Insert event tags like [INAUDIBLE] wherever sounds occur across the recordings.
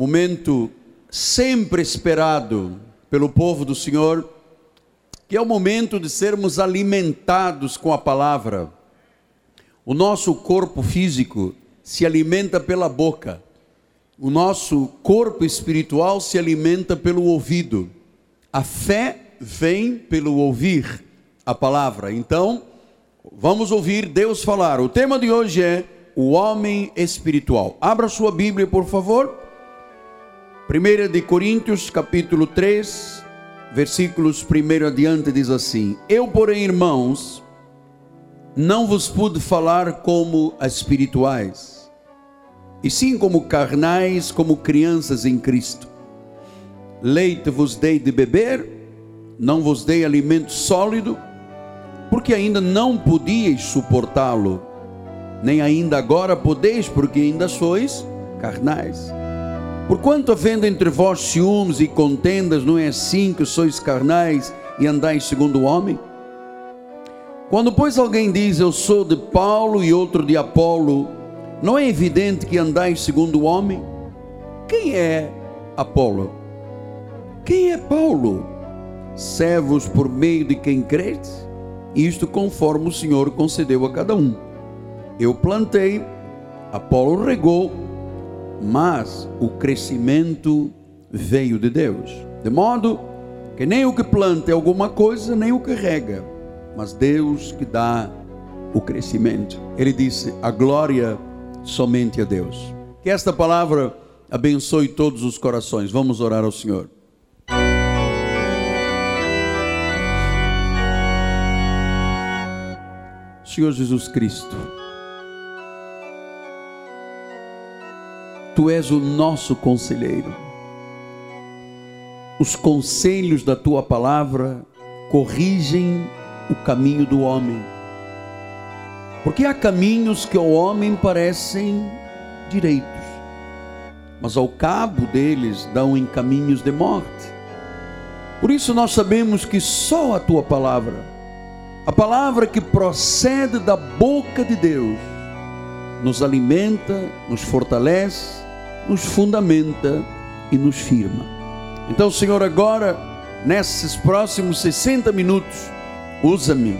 momento sempre esperado pelo povo do Senhor, que é o momento de sermos alimentados com a palavra. O nosso corpo físico se alimenta pela boca, o nosso corpo espiritual se alimenta pelo ouvido. A fé vem pelo ouvir a palavra. Então, vamos ouvir Deus falar. O tema de hoje é o homem espiritual. Abra sua Bíblia, por favor. 1 de Coríntios, capítulo 3, versículos 1 adiante diz assim: Eu, porém, irmãos, não vos pude falar como espirituais, e sim como carnais, como crianças em Cristo. Leite vos dei de beber, não vos dei alimento sólido, porque ainda não podíeis suportá-lo, nem ainda agora podeis, porque ainda sois carnais. Porquanto havendo entre vós ciúmes e contendas, não é assim que sois carnais e andais segundo o homem? Quando, pois, alguém diz eu sou de Paulo e outro de Apolo, não é evidente que andais segundo o homem? Quem é Apolo? Quem é Paulo? Servos por meio de quem credes? Isto conforme o Senhor concedeu a cada um. Eu plantei, Apolo regou, mas o crescimento veio de Deus. De modo que nem o que planta é alguma coisa, nem o que rega, mas Deus que dá o crescimento. Ele disse: a glória somente a Deus. Que esta palavra abençoe todos os corações. Vamos orar ao Senhor. Senhor Jesus Cristo, Tu és o nosso conselheiro. Os conselhos da tua palavra corrigem o caminho do homem. Porque há caminhos que ao homem parecem direitos, mas ao cabo deles dão em caminhos de morte. Por isso nós sabemos que só a tua palavra, a palavra que procede da boca de Deus, nos alimenta, nos fortalece nos fundamenta e nos firma. Então, Senhor, agora, nesses próximos 60 minutos, usa-me,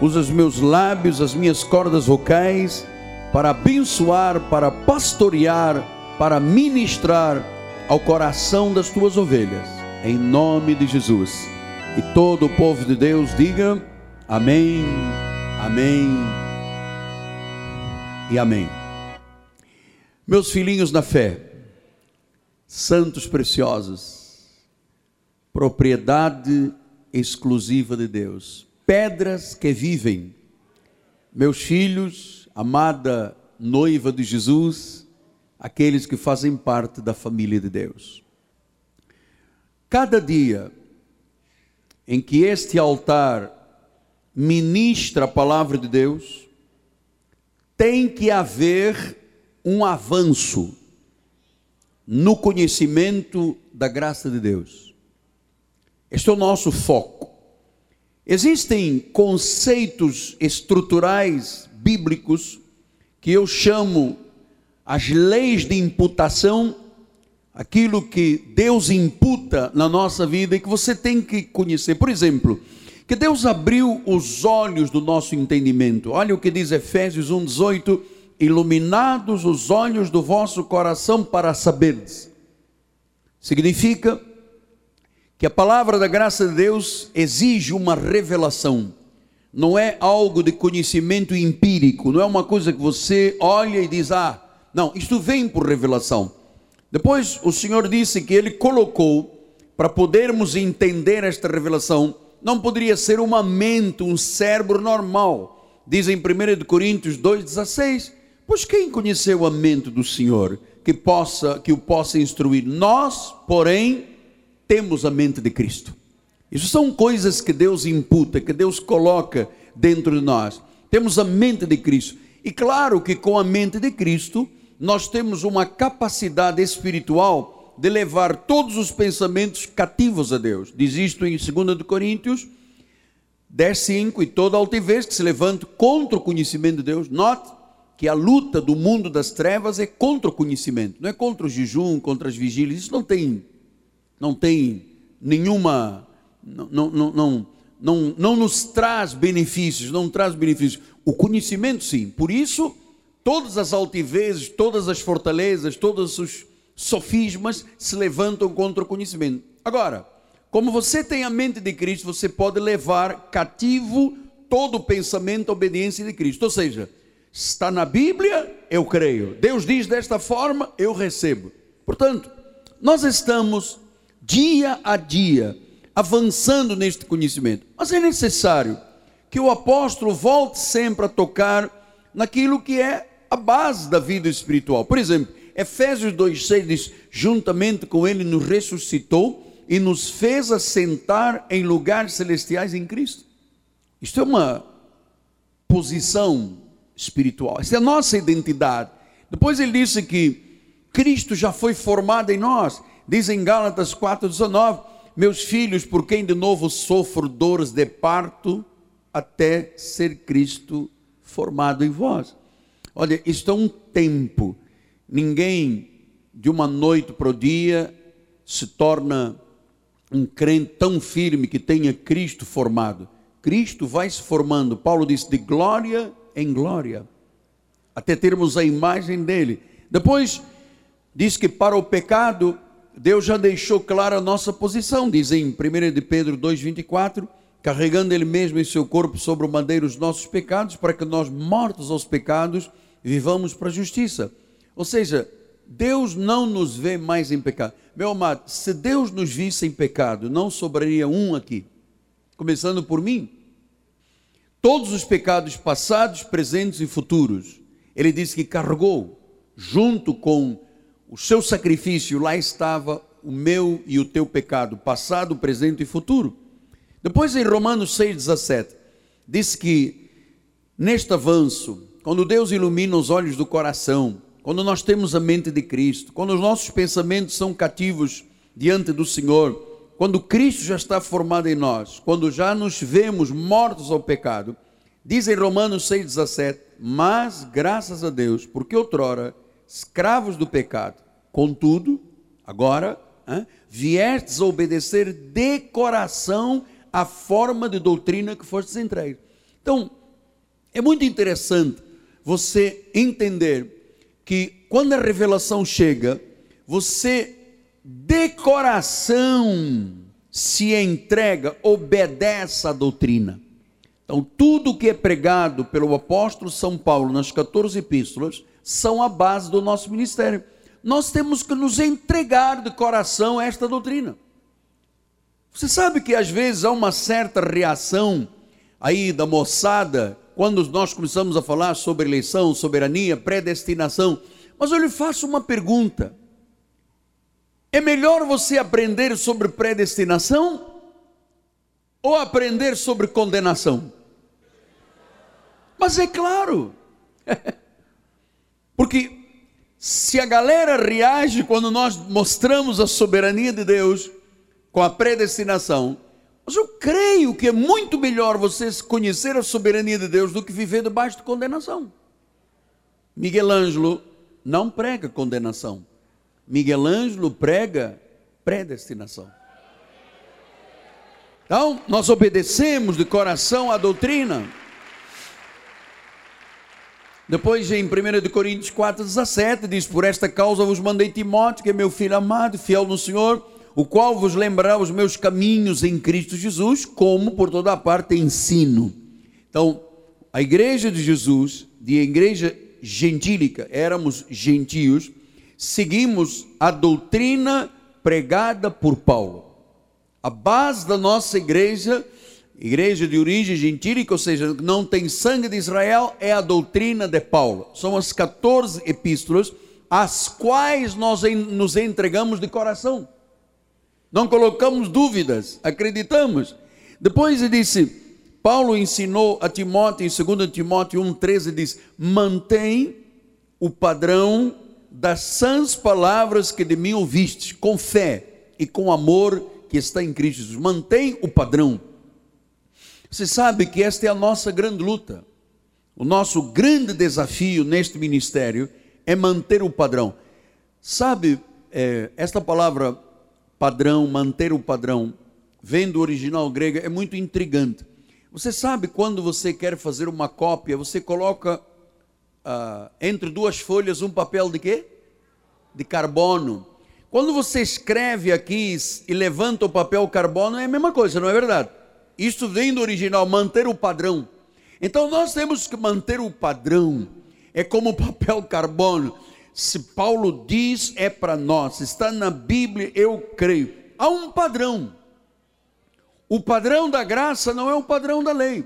usa os meus lábios, as minhas cordas vocais, para abençoar, para pastorear, para ministrar ao coração das tuas ovelhas, em nome de Jesus. E todo o povo de Deus diga: Amém, Amém e Amém. Meus filhinhos na fé, santos preciosos, propriedade exclusiva de Deus, pedras que vivem, meus filhos, amada noiva de Jesus, aqueles que fazem parte da família de Deus. Cada dia em que este altar ministra a palavra de Deus, tem que haver um avanço no conhecimento da graça de Deus. Este é o nosso foco. Existem conceitos estruturais bíblicos que eu chamo as leis de imputação, aquilo que Deus imputa na nossa vida e que você tem que conhecer. Por exemplo, que Deus abriu os olhos do nosso entendimento. Olha o que diz Efésios 1:18 iluminados os olhos do vosso coração para saberdes. Significa que a palavra da graça de Deus exige uma revelação. Não é algo de conhecimento empírico, não é uma coisa que você olha e diz: "Ah, não, isto vem por revelação". Depois o Senhor disse que ele colocou para podermos entender esta revelação, não poderia ser uma mente, um cérebro normal. Diz em 1 Coríntios 2,16 Pois quem conheceu a mente do Senhor que possa que o possa instruir? Nós, porém, temos a mente de Cristo. Isso são coisas que Deus imputa, que Deus coloca dentro de nós. Temos a mente de Cristo. E claro que com a mente de Cristo, nós temos uma capacidade espiritual de levar todos os pensamentos cativos a Deus. Diz isto em 2 Coríntios 10, 5, e toda altivez que se levanta contra o conhecimento de Deus, note que a luta do mundo das trevas é contra o conhecimento, não é contra o jejum, contra as vigílias, isso não tem, não tem nenhuma, não, não, não, não, não nos traz benefícios, não traz benefícios. O conhecimento sim, por isso todas as altivezes, todas as fortalezas, todos os sofismas se levantam contra o conhecimento. Agora, como você tem a mente de Cristo, você pode levar cativo todo o pensamento à obediência de Cristo, ou seja, Está na Bíblia, eu creio. Deus diz desta forma, eu recebo. Portanto, nós estamos dia a dia avançando neste conhecimento. Mas é necessário que o apóstolo volte sempre a tocar naquilo que é a base da vida espiritual. Por exemplo, Efésios 2,6 diz: juntamente com ele nos ressuscitou e nos fez assentar em lugares celestiais em Cristo. Isto é uma posição espiritual. Essa é a nossa identidade. Depois ele disse que Cristo já foi formado em nós. Diz em Gálatas 4,19: Meus filhos, por quem de novo sofro dores de parto, até ser Cristo formado em vós. Olha, isto é um tempo. Ninguém de uma noite para o dia se torna um crente tão firme que tenha Cristo formado. Cristo vai se formando. Paulo disse: de glória em glória, até termos a imagem dele. Depois, diz que para o pecado, Deus já deixou clara a nossa posição, diz em 1 de Pedro 2,24, carregando ele mesmo em seu corpo sobre o madeiro os nossos pecados, para que nós, mortos aos pecados, vivamos para a justiça. Ou seja, Deus não nos vê mais em pecado. Meu amado, se Deus nos visse em pecado, não sobraria um aqui, começando por mim todos os pecados passados, presentes e futuros. Ele disse que carregou, junto com o seu sacrifício, lá estava o meu e o teu pecado, passado, presente e futuro. Depois, em Romanos 6,17, diz que neste avanço, quando Deus ilumina os olhos do coração, quando nós temos a mente de Cristo, quando os nossos pensamentos são cativos diante do Senhor, quando Cristo já está formado em nós, quando já nos vemos mortos ao pecado, diz em Romanos 6,17: Mas graças a Deus, porque outrora, escravos do pecado, contudo, agora, hein, viestes a obedecer de coração a forma de doutrina que fostes entregue. Então, é muito interessante você entender que quando a revelação chega, você de coração se entrega, obedece à doutrina. Então, tudo que é pregado pelo apóstolo São Paulo nas 14 epístolas são a base do nosso ministério. Nós temos que nos entregar de coração a esta doutrina. Você sabe que às vezes há uma certa reação aí da moçada quando nós começamos a falar sobre eleição, soberania, predestinação. Mas eu lhe faço uma pergunta: é melhor você aprender sobre predestinação ou aprender sobre condenação? Mas é claro, [LAUGHS] porque se a galera reage quando nós mostramos a soberania de Deus com a predestinação, mas eu creio que é muito melhor você conhecer a soberania de Deus do que viver debaixo de condenação. Miguel Ângelo não prega condenação. Miguel Ângelo prega predestinação. Então, nós obedecemos de coração a doutrina. Depois, em 1 Coríntios 4, 17, diz: Por esta causa vos mandei Timóteo, que é meu filho amado, fiel no Senhor, o qual vos lembrará os meus caminhos em Cristo Jesus, como por toda a parte ensino. Então, a igreja de Jesus, de igreja gentílica, éramos gentios, seguimos a doutrina pregada por Paulo. A base da nossa igreja, igreja de origem gentílica, ou seja, não tem sangue de Israel, é a doutrina de Paulo. São as 14 epístolas, as quais nós nos entregamos de coração. Não colocamos dúvidas, acreditamos. Depois ele disse, Paulo ensinou a Timóteo, em 2 Timóteo 1,13, diz: mantém o padrão das sãs palavras que de mim ouvistes, com fé e com amor que está em Cristo Jesus. Mantém o padrão. Você sabe que esta é a nossa grande luta. o nosso grande desafio neste ministério é manter o padrão. Sabe, é, esta palavra padrão, manter o padrão, vem do original grego, é muito intrigante. Você sabe quando você quer fazer uma cópia, você coloca ah, entre duas folhas um papel de quê? De carbono. Quando você escreve aqui e levanta o papel carbono, é a mesma coisa, não é verdade? Isso vem do original, manter o padrão. Então nós temos que manter o padrão. É como o papel carbono. Se Paulo diz, é para nós. Está na Bíblia, eu creio. Há um padrão. O padrão da graça não é o padrão da lei.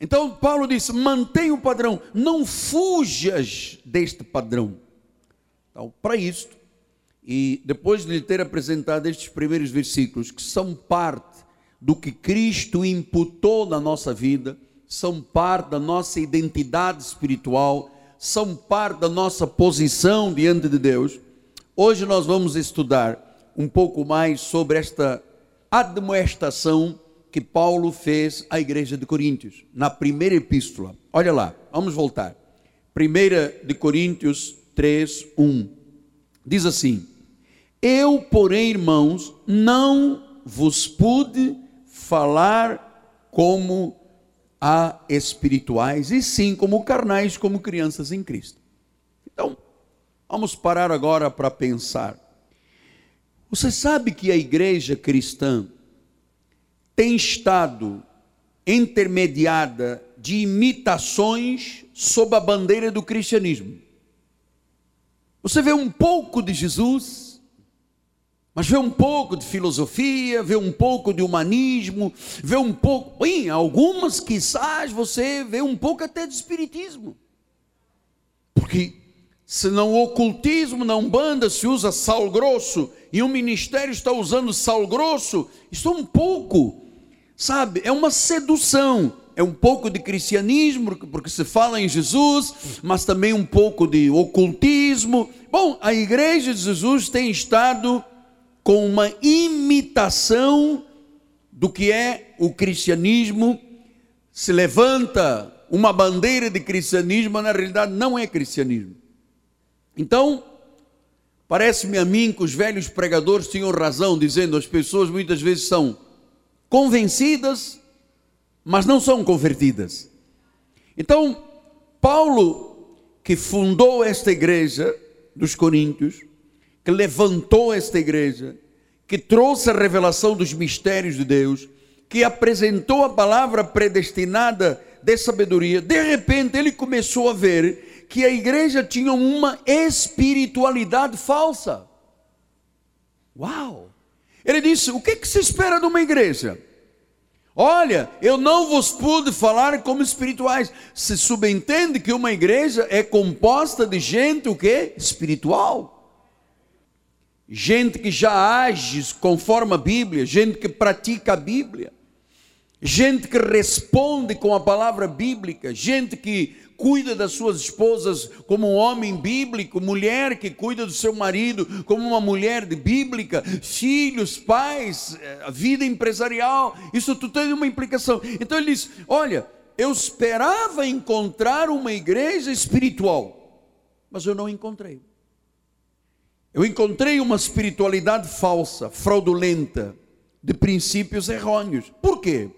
Então Paulo diz: mantenha o padrão, não fujas deste padrão. Então, para isto, e depois de lhe ter apresentado estes primeiros versículos, que são parte do que Cristo imputou na nossa vida, são parte da nossa identidade espiritual, são parte da nossa posição diante de Deus. Hoje nós vamos estudar um pouco mais sobre esta admoestação que Paulo fez à igreja de Coríntios, na primeira epístola. Olha lá, vamos voltar. Primeira de Coríntios 3, 1. Diz assim: Eu, porém, irmãos, não vos pude falar como a espirituais, e sim como carnais, como crianças em Cristo. Então, vamos parar agora para pensar. Você sabe que a igreja cristã tem estado intermediada de imitações sob a bandeira do cristianismo. Você vê um pouco de Jesus, mas vê um pouco de filosofia, vê um pouco de humanismo, vê um pouco, em algumas quizás você vê um pouco até de espiritismo. Porque se não o ocultismo na Umbanda se usa sal grosso e um ministério está usando sal grosso, isso é um pouco sabe, é uma sedução. É um pouco de cristianismo, porque se fala em Jesus, mas também um pouco de ocultismo. Bom, a igreja de Jesus tem estado com uma imitação do que é o cristianismo. Se levanta uma bandeira de cristianismo, mas na realidade não é cristianismo. Então, parece-me a mim que os velhos pregadores tinham razão, dizendo as pessoas muitas vezes são convencidas, mas não são convertidas. Então, Paulo, que fundou esta igreja dos Coríntios, que levantou esta igreja, que trouxe a revelação dos mistérios de Deus, que apresentou a palavra predestinada de sabedoria, de repente ele começou a ver que a igreja tinha uma espiritualidade falsa. Uau! Ele disse: O que, que se espera de uma igreja? Olha, eu não vos pude falar como espirituais. Se subentende que uma igreja é composta de gente o que? Espiritual. Gente que já age conforme a Bíblia, gente que pratica a Bíblia, gente que responde com a palavra bíblica, gente que cuida das suas esposas como um homem bíblico, mulher que cuida do seu marido como uma mulher bíblica, filhos, pais, eh, a vida empresarial, isso tudo tem uma implicação. Então ele diz: Olha, eu esperava encontrar uma igreja espiritual, mas eu não encontrei. Eu encontrei uma espiritualidade falsa, fraudulenta, de princípios errôneos. Por quê?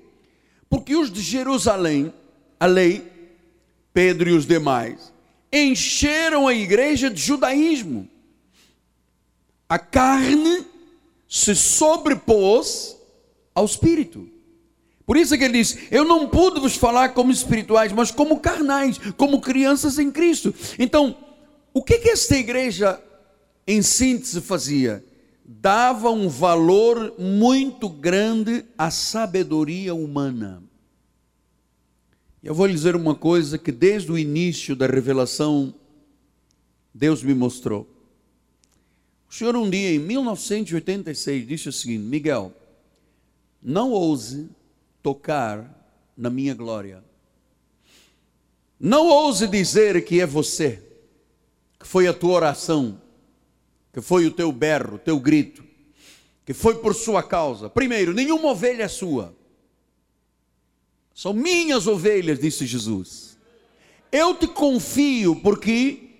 Porque os de Jerusalém, a lei, Pedro e os demais, encheram a igreja de judaísmo. A carne se sobrepôs ao espírito. Por isso é que ele diz: Eu não pude vos falar como espirituais, mas como carnais, como crianças em Cristo. Então, o que, que esta igreja, em síntese, fazia? Dava um valor muito grande à sabedoria humana. Eu vou lhe dizer uma coisa que desde o início da revelação Deus me mostrou. O senhor um dia em 1986 disse o seguinte: Miguel, não ouse tocar na minha glória. Não ouse dizer que é você, que foi a tua oração, que foi o teu berro, o teu grito, que foi por sua causa. Primeiro, nenhuma ovelha é sua. São minhas ovelhas, disse Jesus. eu te confio porque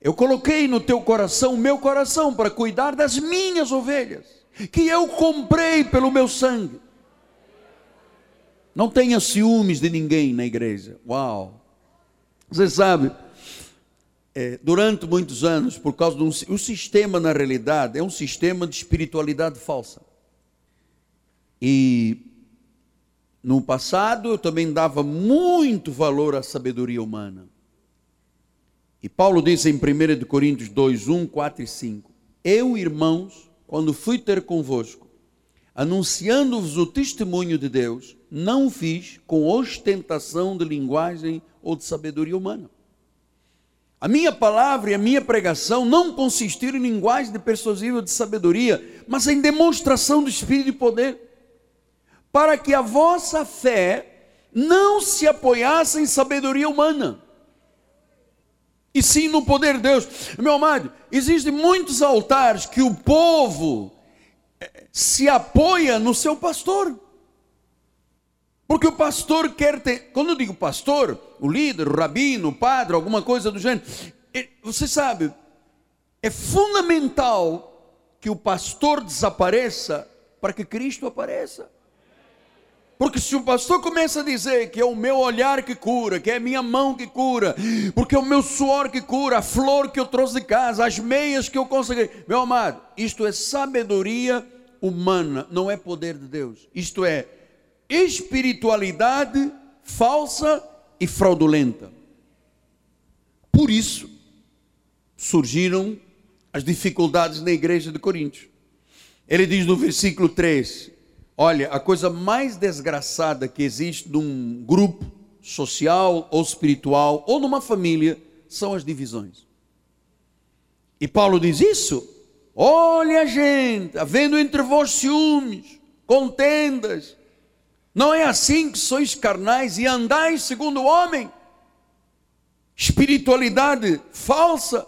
eu coloquei no teu coração o meu coração para cuidar das minhas ovelhas, que eu comprei pelo meu sangue. Não tenha ciúmes de ninguém na igreja. Uau! Você sabe, é, durante muitos anos, por causa do um, o sistema, na realidade, é um sistema de espiritualidade falsa. E no passado eu também dava muito valor à sabedoria humana. E Paulo diz em 1 Coríntios 2, 1, 4 e 5: Eu, irmãos, quando fui ter convosco, anunciando-vos o testemunho de Deus, não o fiz com ostentação de linguagem ou de sabedoria humana a minha palavra e a minha pregação não consistiram em linguagem de persuasível de sabedoria, mas em demonstração do Espírito e poder, para que a vossa fé não se apoiasse em sabedoria humana, e sim no poder de Deus. Meu amado, existem muitos altares que o povo eh, se apoia no seu pastor. Porque o pastor quer ter, quando eu digo pastor, o líder, o rabino, o padre, alguma coisa do gênero, você sabe, é fundamental que o pastor desapareça para que Cristo apareça. Porque se o pastor começa a dizer que é o meu olhar que cura, que é a minha mão que cura, porque é o meu suor que cura, a flor que eu trouxe de casa, as meias que eu consegui, meu amado, isto é sabedoria humana, não é poder de Deus. Isto é espiritualidade falsa e fraudulenta. Por isso surgiram as dificuldades na igreja de Coríntios. Ele diz no versículo 3: Olha, a coisa mais desgraçada que existe num grupo social ou espiritual ou numa família são as divisões. E Paulo diz isso. Olha, gente, havendo entre vós ciúmes, contendas, não é assim que sois carnais e andais segundo o homem? Espiritualidade falsa,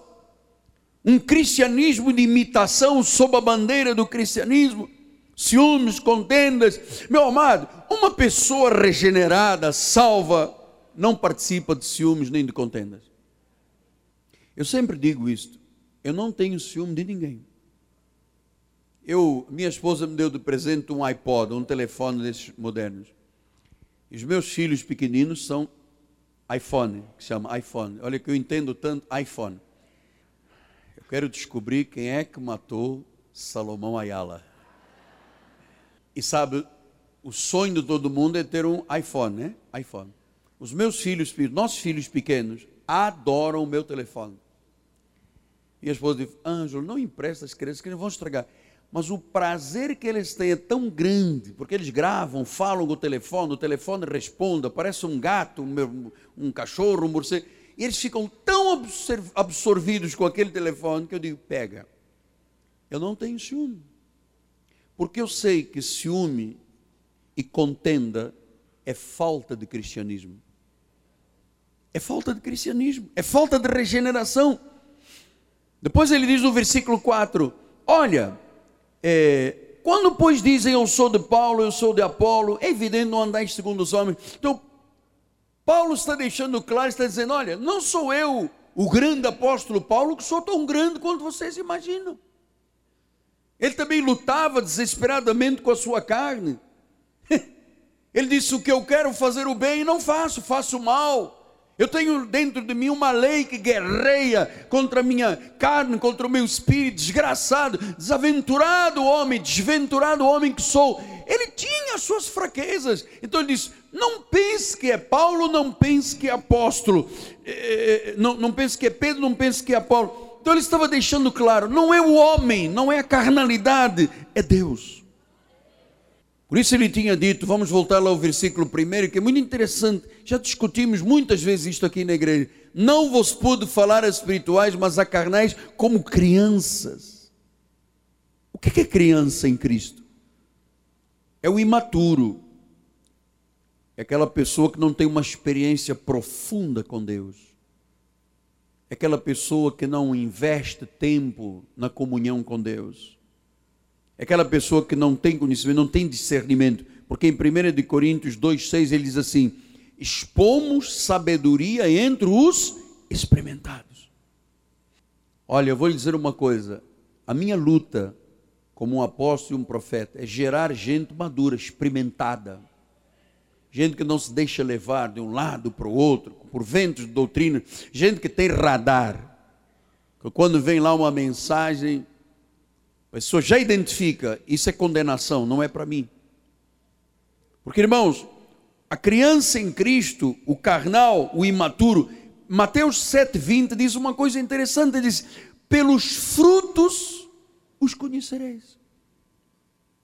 um cristianismo de imitação sob a bandeira do cristianismo, ciúmes, contendas. Meu amado, uma pessoa regenerada, salva, não participa de ciúmes nem de contendas. Eu sempre digo isto, eu não tenho ciúme de ninguém. Eu, minha esposa me deu de presente um iPod, um telefone desses modernos. E os meus filhos pequeninos são iPhone, que se chama iPhone. Olha que eu entendo tanto iPhone. Eu quero descobrir quem é que matou Salomão Ayala. E sabe, o sonho de todo mundo é ter um iPhone, né? iPhone. Os meus filhos, nossos filhos pequenos, adoram o meu telefone. E a esposa diz: Ângelo, não empresta as crianças que eles vão estragar mas o prazer que eles têm é tão grande, porque eles gravam, falam no telefone, o telefone responde, parece um gato, um, um cachorro, um morcego, e eles ficam tão absorvidos com aquele telefone que eu digo: pega. Eu não tenho ciúme, porque eu sei que ciúme e contenda é falta de cristianismo. É falta de cristianismo, é falta de regeneração. Depois ele diz no versículo 4: Olha, é, quando, pois, dizem eu sou de Paulo, eu sou de Apolo, é evidente não andar segundo os homens. Então, Paulo está deixando claro, está dizendo: olha, não sou eu, o grande apóstolo Paulo, que sou tão grande quanto vocês imaginam. Ele também lutava desesperadamente com a sua carne. [LAUGHS] Ele disse: O que eu quero fazer o bem, não faço, faço mal. Eu tenho dentro de mim uma lei que guerreia contra a minha carne, contra o meu espírito, desgraçado, desaventurado homem, desventurado homem que sou. Ele tinha as suas fraquezas. Então ele diz: não pense que é Paulo, não pense que é apóstolo, é, não, não pense que é Pedro, não pense que é Paulo. Então ele estava deixando claro: não é o homem, não é a carnalidade, é Deus. Por isso ele tinha dito, vamos voltar lá ao versículo primeiro, que é muito interessante, já discutimos muitas vezes isto aqui na igreja. Não vos pude falar a espirituais, mas a carnais como crianças. O que é criança em Cristo? É o imaturo, é aquela pessoa que não tem uma experiência profunda com Deus, é aquela pessoa que não investe tempo na comunhão com Deus aquela pessoa que não tem conhecimento, não tem discernimento. Porque em 1 Coríntios 2,6 ele diz assim: expomos sabedoria entre os experimentados. Olha, eu vou lhe dizer uma coisa: a minha luta como um apóstolo e um profeta é gerar gente madura, experimentada. Gente que não se deixa levar de um lado para o outro, por ventos de doutrina, gente que tem radar. Que quando vem lá uma mensagem, a pessoa já identifica, isso é condenação, não é para mim. Porque, irmãos, a criança em Cristo, o carnal, o imaturo, Mateus 7,20 diz uma coisa interessante: diz, pelos frutos os conhecereis.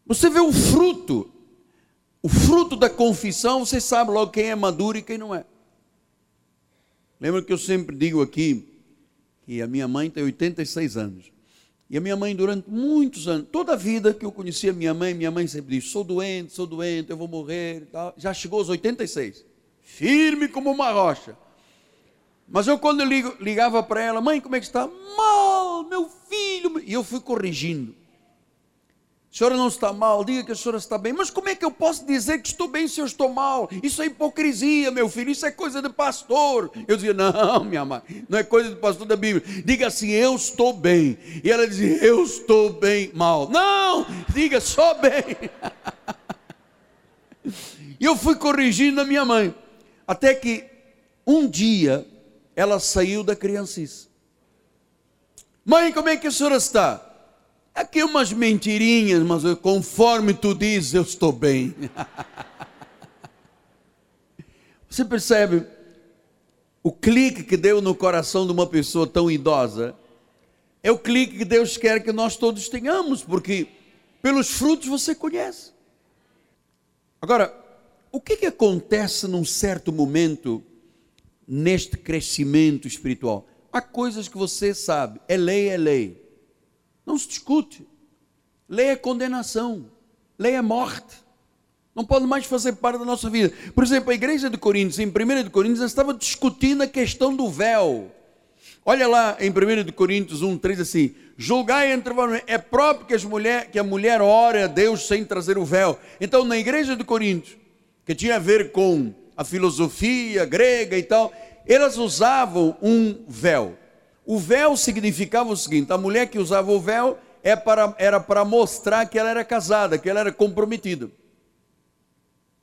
Você vê o fruto, o fruto da confissão, você sabe logo quem é maduro e quem não é. Lembra que eu sempre digo aqui que a minha mãe tem 86 anos. E a minha mãe, durante muitos anos, toda a vida que eu conhecia minha mãe, minha mãe sempre disse: sou doente, sou doente, eu vou morrer. Já chegou aos 86, firme como uma rocha. Mas eu, quando ligo, ligava para ela, mãe, como é que está? Mal, meu filho. E eu fui corrigindo. A senhora não está mal, diga que a senhora está bem. Mas como é que eu posso dizer que estou bem se eu estou mal? Isso é hipocrisia, meu filho, isso é coisa de pastor. Eu dizia, não, minha mãe, não é coisa de pastor da Bíblia. Diga assim, eu estou bem. E ela dizia, eu estou bem mal. Não, diga só bem. E eu fui corrigindo a minha mãe. Até que um dia ela saiu da criancice. Mãe, como é que a senhora está? Aqui umas mentirinhas, mas conforme tu dizes, eu estou bem. [LAUGHS] Você percebe o clique que deu no coração de uma pessoa tão idosa? É o clique que Deus quer que nós todos tenhamos, porque pelos frutos você conhece. Agora, o que, que acontece num certo momento neste crescimento espiritual? Há coisas que você sabe, é lei, é lei. Não se discute. Lei é condenação. Lei é morte. Não pode mais fazer parte da nossa vida. Por exemplo, a igreja de Coríntios, em 1 de Coríntios, estava discutindo a questão do véu. Olha lá em 1 de Coríntios 1, 3 assim: julgai entre vós, é próprio que, as mulher, que a mulher ore a Deus sem trazer o véu. Então, na igreja de Coríntios, que tinha a ver com a filosofia grega e tal, elas usavam um véu. O véu significava o seguinte: a mulher que usava o véu é para, era para mostrar que ela era casada, que ela era comprometida.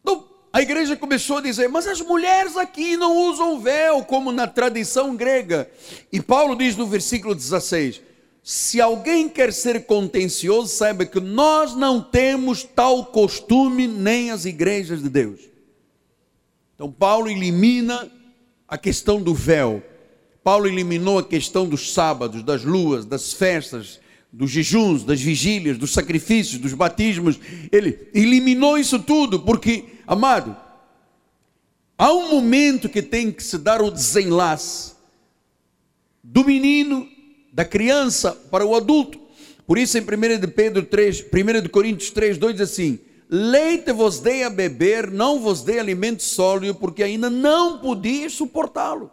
Então, a igreja começou a dizer, mas as mulheres aqui não usam véu, como na tradição grega. E Paulo diz no versículo 16: se alguém quer ser contencioso, saiba que nós não temos tal costume nem as igrejas de Deus. Então, Paulo elimina a questão do véu. Paulo eliminou a questão dos sábados, das luas, das festas, dos jejuns, das vigílias, dos sacrifícios, dos batismos. Ele eliminou isso tudo, porque, amado, há um momento que tem que se dar o desenlace do menino, da criança para o adulto. Por isso, em 1 de Pedro 3, 1 de Coríntios 3, 2 diz assim: Leite vos dei a beber, não vos dei alimento sólido, porque ainda não podia suportá-lo.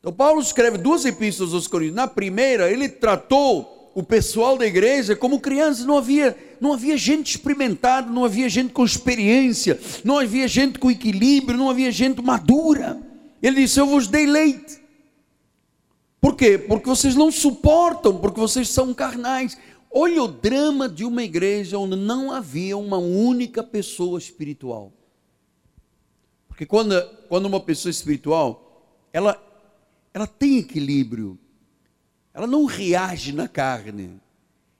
Então, Paulo escreve duas epístolas aos Coríntios. Na primeira, ele tratou o pessoal da igreja como crianças, não havia, não havia gente experimentada, não havia gente com experiência, não havia gente com equilíbrio, não havia gente madura. Ele disse: Eu vos dei leite. Por quê? Porque vocês não suportam, porque vocês são carnais. Olha o drama de uma igreja onde não havia uma única pessoa espiritual. Porque quando, quando uma pessoa espiritual, ela ela tem equilíbrio, ela não reage na carne,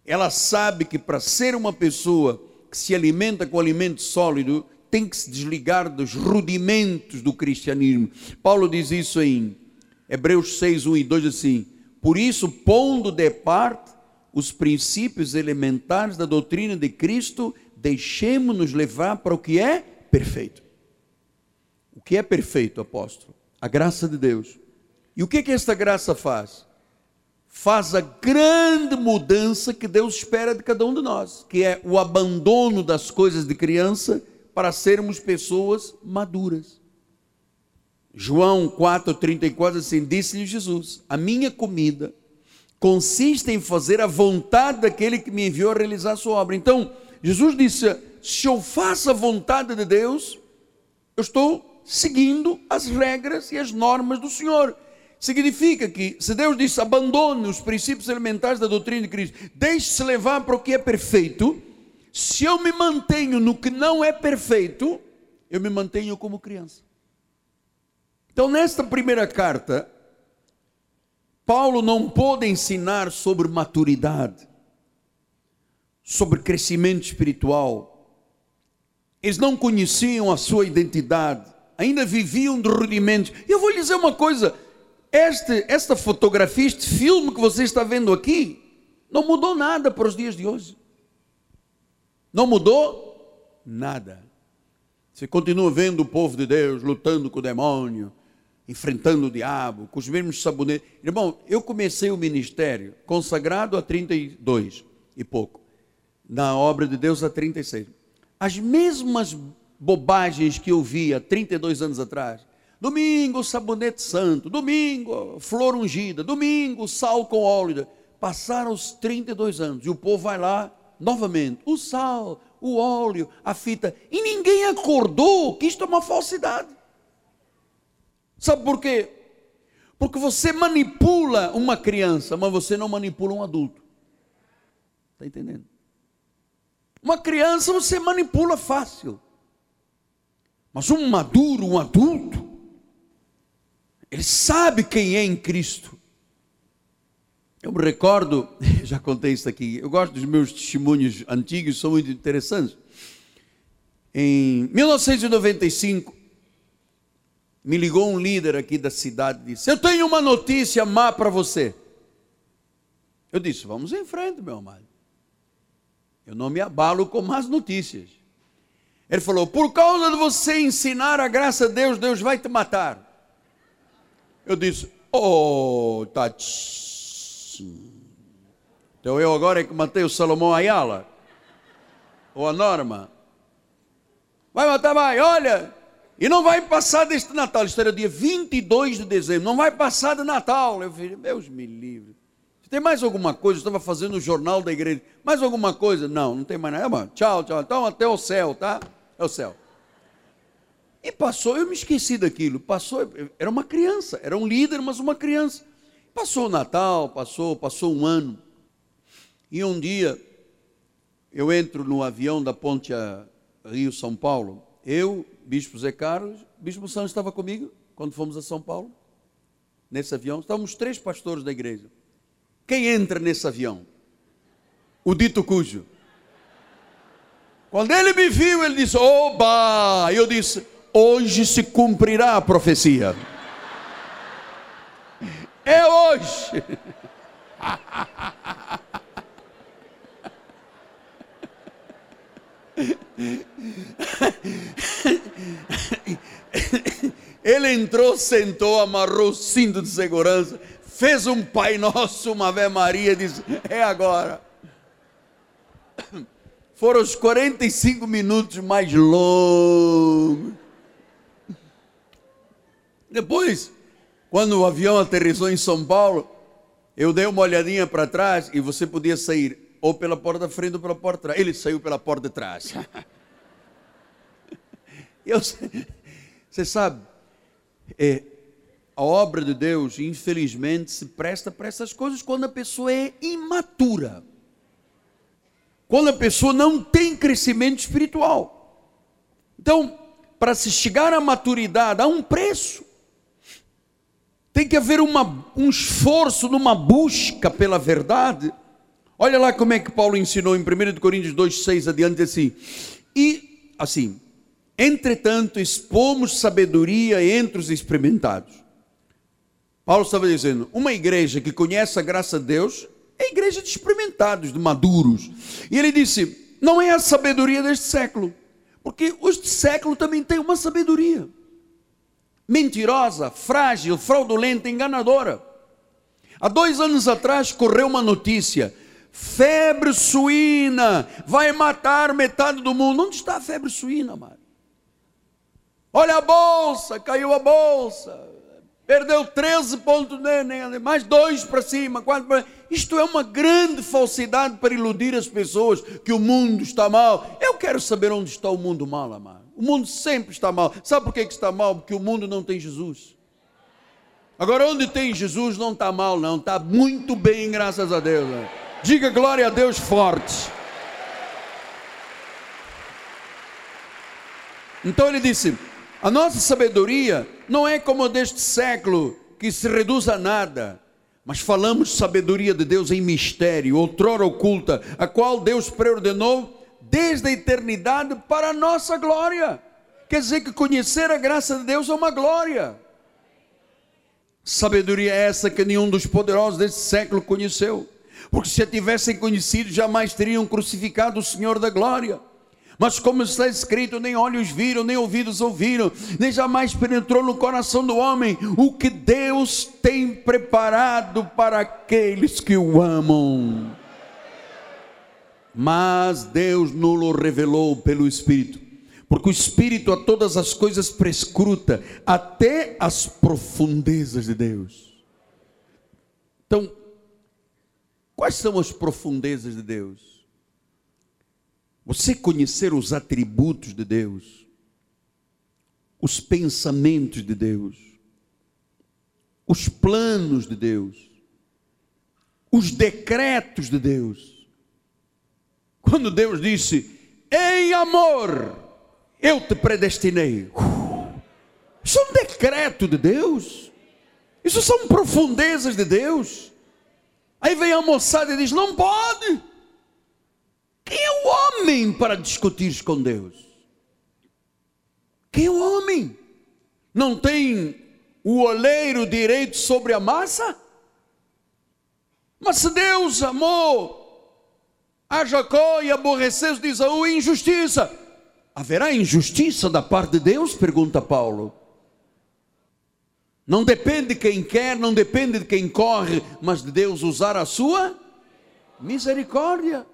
ela sabe que para ser uma pessoa que se alimenta com alimento sólido, tem que se desligar dos rudimentos do cristianismo. Paulo diz isso em Hebreus 6, 1 e 2 assim: Por isso, pondo de parte os princípios elementares da doutrina de Cristo, deixemos-nos levar para o que é perfeito. O que é perfeito, apóstolo? A graça de Deus e o que que esta graça faz? Faz a grande mudança que Deus espera de cada um de nós, que é o abandono das coisas de criança para sermos pessoas maduras. João 4,34 assim, disse-lhe Jesus: A minha comida consiste em fazer a vontade daquele que me enviou a realizar a sua obra. Então, Jesus disse: se eu faço a vontade de Deus, eu estou seguindo as regras e as normas do Senhor. Significa que, se Deus diz abandone os princípios elementares da doutrina de Cristo, deixe-se levar para o que é perfeito, se eu me mantenho no que não é perfeito, eu me mantenho como criança. Então, nesta primeira carta, Paulo não pôde ensinar sobre maturidade, sobre crescimento espiritual. Eles não conheciam a sua identidade, ainda viviam de rudimentos. Eu vou lhe dizer uma coisa: este, esta fotografia, este filme que você está vendo aqui, não mudou nada para os dias de hoje. Não mudou nada. Você continua vendo o povo de Deus lutando com o demônio, enfrentando o diabo, com os mesmos sabonetes. Irmão, eu comecei o ministério consagrado a 32 e pouco, na obra de Deus a 36. As mesmas bobagens que eu via 32 anos atrás, Domingo, sabonete santo. Domingo, flor ungida. Domingo, sal com óleo. Passaram os 32 anos e o povo vai lá novamente. O sal, o óleo, a fita. E ninguém acordou que isto é uma falsidade. Sabe por quê? Porque você manipula uma criança, mas você não manipula um adulto. Está entendendo? Uma criança você manipula fácil. Mas um maduro, um adulto, ele sabe quem é em Cristo. Eu me recordo, [LAUGHS] já contei isso aqui, eu gosto dos meus testemunhos antigos, são muito interessantes. Em 1995, me ligou um líder aqui da cidade e disse: Eu tenho uma notícia má para você. Eu disse: Vamos em frente, meu amado. Eu não me abalo com más notícias. Ele falou: Por causa de você ensinar a graça de Deus, Deus vai te matar. Eu disse, oh, Tati. Então eu agora é que matei o Salomão Ayala. Ou a Norma. Vai matar, vai, olha. E não vai passar deste Natal. Isso era dia 22 de dezembro. Não vai passar de Natal. Eu falei, Deus me livre. Tem mais alguma coisa? Eu estava fazendo o jornal da igreja. Mais alguma coisa? Não, não tem mais nada. Tchau, tchau. Então até o céu, tá? É o céu. E passou, eu me esqueci daquilo. Passou, era uma criança, era um líder, mas uma criança. Passou o Natal, passou, passou um ano. E um dia, eu entro no avião da ponte Rio-São Paulo. Eu, Bispo Zé Carlos, Bispo Santos estava comigo quando fomos a São Paulo. Nesse avião, estávamos três pastores da igreja. Quem entra nesse avião? O dito cujo. Quando ele me viu, ele disse: Oba! Eu disse: hoje se cumprirá a profecia. É hoje. Ele entrou, sentou, amarrou o cinto de segurança, fez um Pai Nosso, uma Ave Maria, disse: É agora. Foram os 45 minutos mais longos depois, quando o avião aterrissou em São Paulo, eu dei uma olhadinha para trás e você podia sair ou pela porta da frente ou pela porta de trás. Ele saiu pela porta de trás. [LAUGHS] eu, você sabe, é, a obra de Deus, infelizmente, se presta para essas coisas quando a pessoa é imatura. Quando a pessoa não tem crescimento espiritual. Então, para se chegar à maturidade, há um preço. Tem que haver uma, um esforço numa busca pela verdade. Olha lá como é que Paulo ensinou em 1 Coríntios 2, 6 adiante assim. E assim, entretanto, expomos sabedoria entre os experimentados. Paulo estava dizendo: uma igreja que conhece a graça de Deus é igreja de experimentados, de maduros. E ele disse: não é a sabedoria deste século, porque os de século também têm uma sabedoria mentirosa, frágil, fraudulenta, enganadora. Há dois anos atrás correu uma notícia: febre suína vai matar metade do mundo. Onde está a febre suína, Mário? Olha a bolsa, caiu a bolsa, perdeu 13 pontos, mais dois para cima, quatro para Isto é uma grande falsidade para iludir as pessoas que o mundo está mal. Eu quero saber onde está o mundo mal, amado. O mundo sempre está mal. Sabe por que está mal? Porque o mundo não tem Jesus. Agora, onde tem Jesus, não está mal, não. Está muito bem, graças a Deus. Né? Diga glória a Deus forte. Então ele disse: a nossa sabedoria não é como a deste século, que se reduz a nada, mas falamos sabedoria de Deus em mistério, outrora oculta, a qual Deus preordenou desde a eternidade para a nossa glória. Quer dizer que conhecer a graça de Deus é uma glória. Sabedoria é essa que nenhum dos poderosos deste século conheceu, porque se a tivessem conhecido, jamais teriam crucificado o Senhor da glória. Mas como está escrito, nem olhos viram, nem ouvidos ouviram, nem jamais penetrou no coração do homem o que Deus tem preparado para aqueles que o amam. Mas Deus não revelou pelo Espírito, porque o Espírito a todas as coisas prescruta, até as profundezas de Deus. Então, quais são as profundezas de Deus? Você conhecer os atributos de Deus, os pensamentos de Deus, os planos de Deus, os decretos de Deus. Quando Deus disse: Em amor, eu te predestinei. Isso é um decreto de Deus. Isso são profundezas de Deus. Aí vem a moçada e diz: Não pode. Quem é o homem para discutir com Deus? Quem é o homem? Não tem o oleiro direito sobre a massa? Mas se Deus amou a Jacó e aborreceu de Isaú injustiça, haverá injustiça da parte de Deus? Pergunta Paulo. Não depende de quem quer, não depende de quem corre, mas de Deus usar a sua misericórdia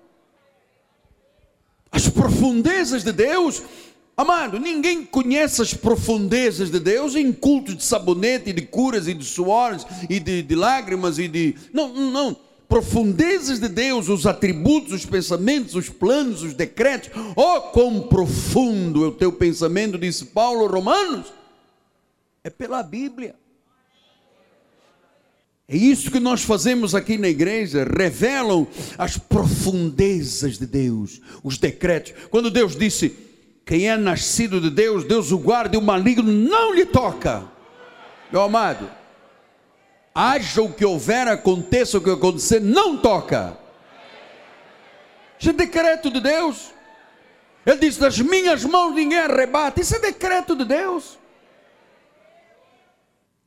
as profundezas de Deus. Amado, ninguém conhece as profundezas de Deus em culto de sabonete, de curas e de suores e de, de lágrimas e de. Não, não. Profundezas de Deus, os atributos, os pensamentos, os planos, os decretos. Oh, quão profundo é o teu pensamento, disse Paulo, Romanos. É pela Bíblia. É isso que nós fazemos aqui na igreja, revelam as profundezas de Deus, os decretos. Quando Deus disse: Quem é nascido de Deus, Deus o guarda e o maligno não lhe toca. Meu amado, haja o que houver, aconteça o que acontecer, não toca. Isso é decreto de Deus. Ele diz: Das minhas mãos ninguém arrebata. Isso é decreto de Deus.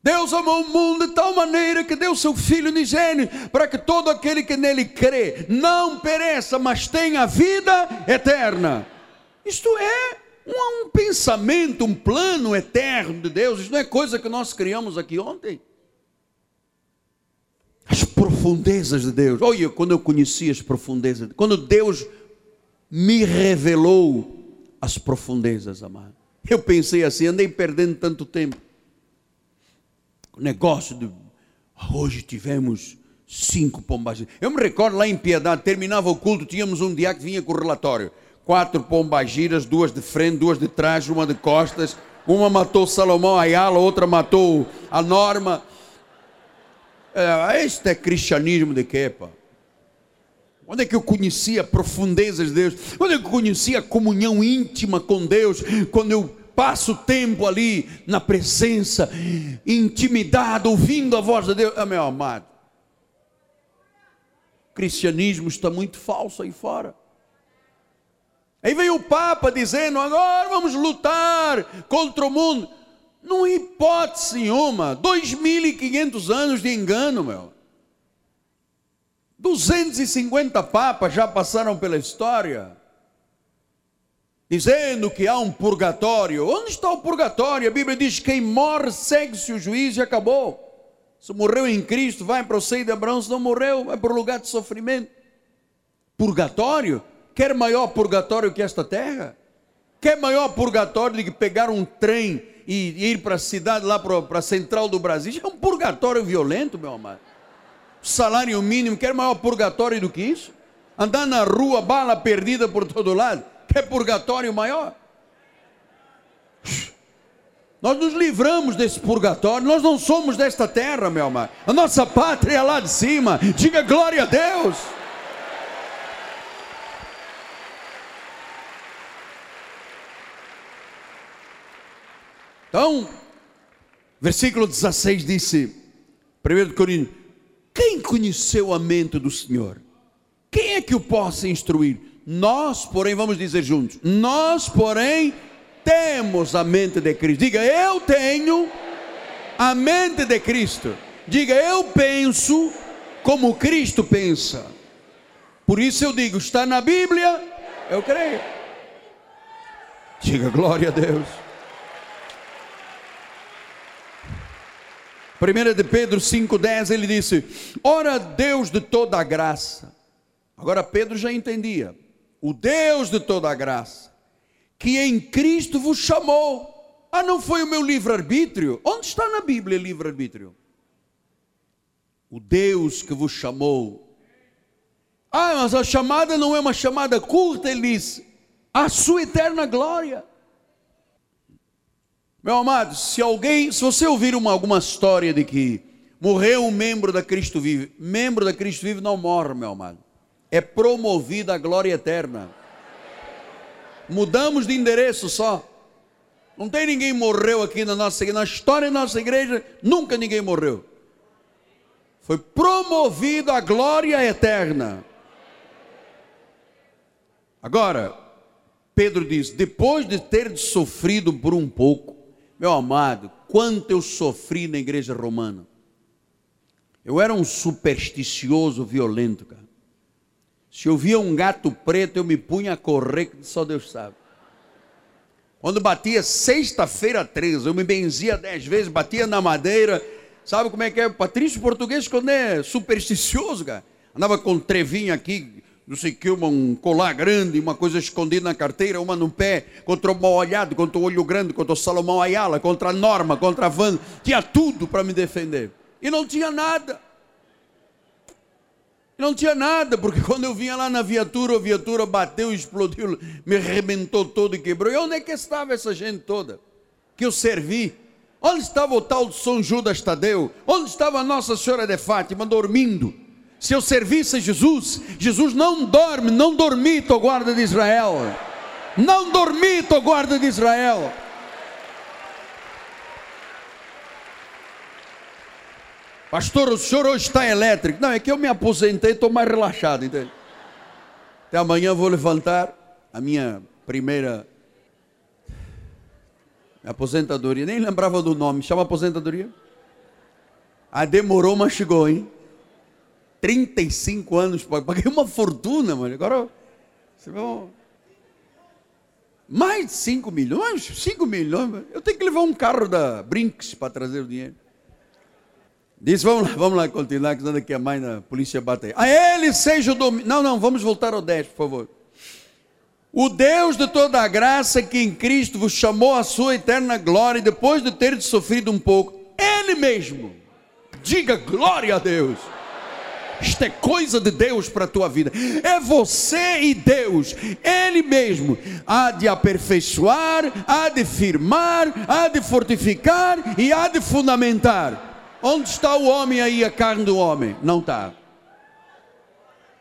Deus amou o mundo de tal maneira que deu seu Filho unigênito, para que todo aquele que nele crê não pereça, mas tenha vida eterna. Isto é um, um pensamento, um plano eterno de Deus, isso não é coisa que nós criamos aqui ontem. As profundezas de Deus, olha, quando eu conheci as profundezas, quando Deus me revelou as profundezas, amado, eu pensei assim, andei perdendo tanto tempo negócio de hoje tivemos cinco pombagiras. Eu me recordo lá em Piedade, terminava o culto, tínhamos um dia que vinha com o relatório. Quatro pombagiras, duas de frente, duas de trás, uma de costas. Uma matou Salomão Ayala, outra matou a Norma. É, este é cristianismo de quê, pá? Onde é que eu conhecia profundezas de Deus? Onde é que eu conhecia a comunhão íntima com Deus? Quando eu passo tempo ali na presença, intimidado, ouvindo a voz de Deus. Ah, meu amado, o cristianismo está muito falso aí fora. Aí veio o Papa dizendo: agora vamos lutar contra o mundo. Não hipótese nenhuma, 2.500 anos de engano, meu. 250 papas já passaram pela história dizendo que há um purgatório. Onde está o purgatório? A Bíblia diz: quem morre segue-se o juízo e acabou. Se morreu em Cristo, vai para o seio de Abraão. Se não morreu, vai para o lugar de sofrimento. Purgatório? Quer maior purgatório que esta terra? Quer maior purgatório do que pegar um trem e ir para a cidade, lá para a central do Brasil? É um purgatório violento, meu amado. Salário mínimo, quer maior purgatório do que isso? Andar na rua, bala perdida por todo lado. Quer purgatório maior? Nós nos livramos desse purgatório, nós não somos desta terra, meu amado. A nossa pátria é lá de cima. Diga glória a Deus. Então, versículo 16 disse, 1 Coríntios, quem conheceu a mente do Senhor? Quem é que o possa instruir? Nós, porém, vamos dizer juntos, nós, porém, temos a mente de Cristo. Diga, eu tenho a mente de Cristo. Diga, eu penso como Cristo pensa. Por isso eu digo, está na Bíblia, eu creio. Diga glória a Deus. 1 de Pedro 5,10 ele disse: Ora, Deus de toda a graça. Agora Pedro já entendia. O Deus de toda a graça, que em Cristo vos chamou. Ah, não foi o meu livre-arbítrio? Onde está na Bíblia livre-arbítrio? O Deus que vos chamou. Ah, mas a chamada não é uma chamada curta, ele disse. A sua eterna glória. Meu amado, se alguém, se você ouvir uma, alguma história de que morreu um membro da Cristo Vive, membro da Cristo Vive não morre, meu amado. É promovida a glória eterna. Mudamos de endereço só. Não tem ninguém morreu aqui na nossa na história da nossa igreja, nunca ninguém morreu. Foi promovido a glória eterna. Agora, Pedro diz: depois de ter sofrido por um pouco, meu amado, quanto eu sofri na igreja romana. Eu era um supersticioso violento, cara. Se eu via um gato preto, eu me punha a correr, só Deus sabe. Quando batia sexta-feira 13, eu me benzia dez vezes, batia na madeira. Sabe como é que é? Patrício português, quando é supersticioso, cara. Andava com trevinho aqui, não sei que, um colar grande, uma coisa escondida na carteira, uma no pé, contra o mal olhado, contra o olho grande, contra o Salomão Ayala, contra a Norma, contra a Van, tinha tudo para me defender. E não tinha nada. Não tinha nada, porque quando eu vinha lá na viatura, a viatura bateu, explodiu, me arrebentou todo e quebrou. E onde é que estava essa gente toda? Que eu servi? Onde estava o tal São Judas Tadeu? Onde estava a Nossa Senhora de Fátima dormindo? Se eu servisse a Jesus, Jesus não dorme, não dormita, guarda de Israel. Não dormita, guarda de Israel. Pastor, o senhor hoje está elétrico. Não, é que eu me aposentei, estou mais relaxado, entende? Até amanhã vou levantar a minha primeira aposentadoria. Nem lembrava do nome. Chama aposentadoria? Ah, demorou, mas chegou, hein? 35 anos, paguei uma fortuna, mano. Agora, você vê, mais de 5 milhões, 5 milhões. Eu tenho que levar um carro da Brinks para trazer o dinheiro. Disse, vamos lá, vamos lá continuar, que nada que a mãe da polícia bate aí. A ele seja o domínio. Não, não, vamos voltar ao 10, por favor. O Deus de toda a graça que em Cristo vos chamou à sua eterna glória, depois de ter sofrido um pouco, Ele mesmo, diga glória a Deus isto é coisa de Deus para a tua vida. É você e Deus. Ele mesmo há de aperfeiçoar, há de firmar, há de fortificar e há de fundamentar. Onde está o homem aí, a carne do homem? Não está.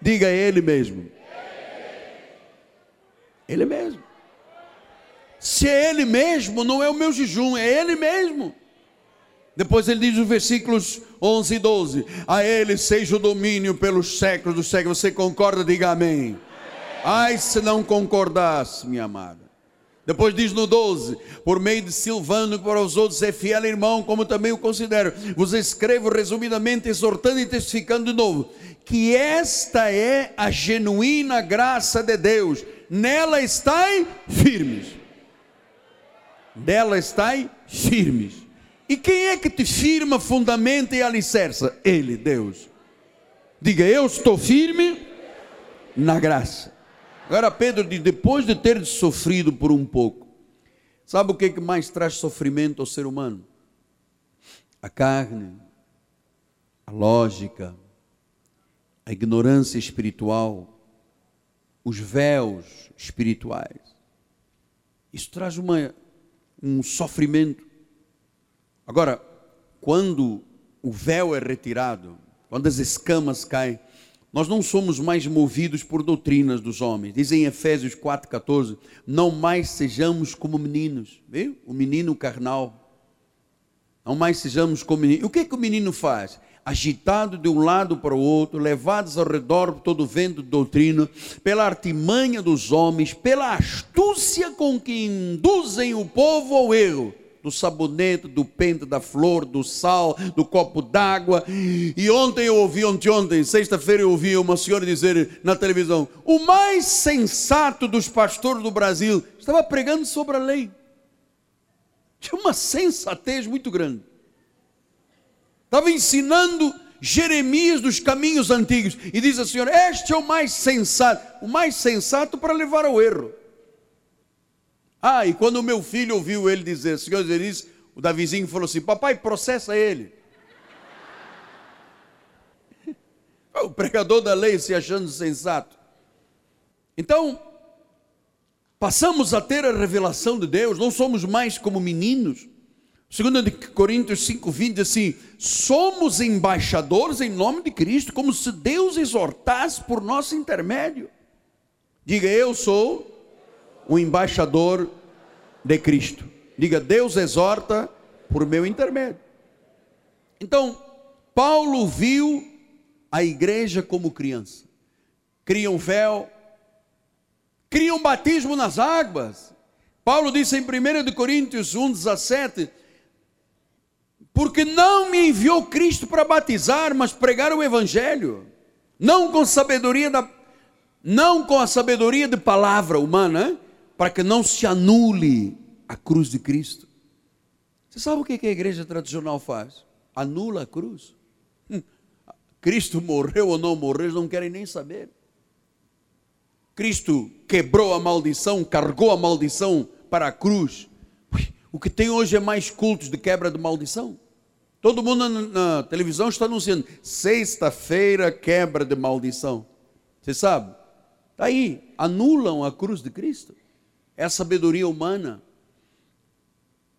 Diga ele mesmo. Ele mesmo. Se é ele mesmo, não é o meu jejum, é ele mesmo. Depois ele diz nos versículos 11 e 12: A ele seja o domínio pelos séculos dos séculos. Você concorda? Diga amém. Ai, se não concordasse, minha amada. Depois diz no 12: Por meio de Silvano, para os outros é fiel irmão, como também o considero. Vos escrevo resumidamente, exortando e testificando de novo, que esta é a genuína graça de Deus. Nela estai firmes. Nela estai firmes. E quem é que te firma, fundamenta e alicerça? Ele, Deus. Diga, eu estou firme na graça. Agora Pedro diz, depois de ter sofrido por um pouco, sabe o que, é que mais traz sofrimento ao ser humano? A carne, a lógica, a ignorância espiritual, os véus espirituais. Isso traz uma, um sofrimento Agora, quando o véu é retirado, quando as escamas caem, nós não somos mais movidos por doutrinas dos homens. Diz em Efésios 4,14: Não mais sejamos como meninos, viu? O menino carnal. Não mais sejamos como menino. O que, é que o menino faz? Agitado de um lado para o outro, levados ao redor por todo o vento de doutrina, pela artimanha dos homens, pela astúcia com que induzem o povo ao erro do sabonete, do pente, da flor, do sal, do copo d'água. E ontem eu ouvi, ontem, ontem, sexta-feira eu ouvi uma senhora dizer na televisão: o mais sensato dos pastores do Brasil estava pregando sobre a lei. Tinha uma sensatez muito grande. Estava ensinando Jeremias dos caminhos antigos. E diz a senhora: Este é o mais sensato. O mais sensato para levar ao erro. Ah, e quando meu filho ouviu ele dizer, Senhor Jesus, o Davizinho falou assim: Papai, processa ele. [LAUGHS] o pregador da lei se achando sensato. Então, passamos a ter a revelação de Deus, não somos mais como meninos. 2 Coríntios 5, 20 assim: somos embaixadores em nome de Cristo, como se Deus exortasse por nosso intermédio. Diga, eu sou o embaixador de Cristo. Diga, Deus exorta por meu intermédio. Então, Paulo viu a igreja como criança. Cria um véu, cria um batismo nas águas. Paulo disse em 1 Coríntios 1, 17: Porque não me enviou Cristo para batizar, mas pregar o Evangelho, não com sabedoria da, não com a sabedoria de palavra humana, para que não se anule a cruz de Cristo. Você sabe o que a igreja tradicional faz? Anula a cruz. Hum, Cristo morreu ou não morreu, eles não querem nem saber. Cristo quebrou a maldição, carregou a maldição para a cruz. O que tem hoje é mais cultos de quebra de maldição. Todo mundo na, na televisão está anunciando: sexta-feira, quebra de maldição. Você sabe? Está aí, anulam a cruz de Cristo é sabedoria humana.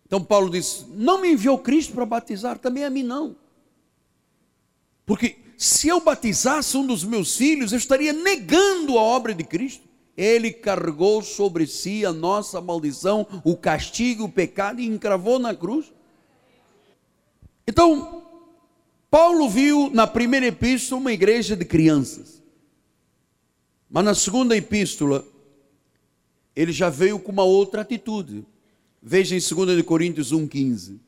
Então Paulo diz: Não me enviou Cristo para batizar, também a mim não. Porque se eu batizasse um dos meus filhos, eu estaria negando a obra de Cristo. Ele carregou sobre si a nossa maldição, o castigo, o pecado e encravou na cruz. Então, Paulo viu na primeira epístola uma igreja de crianças. Mas na segunda epístola, ele já veio com uma outra atitude. Veja em 2 Coríntios 1,15.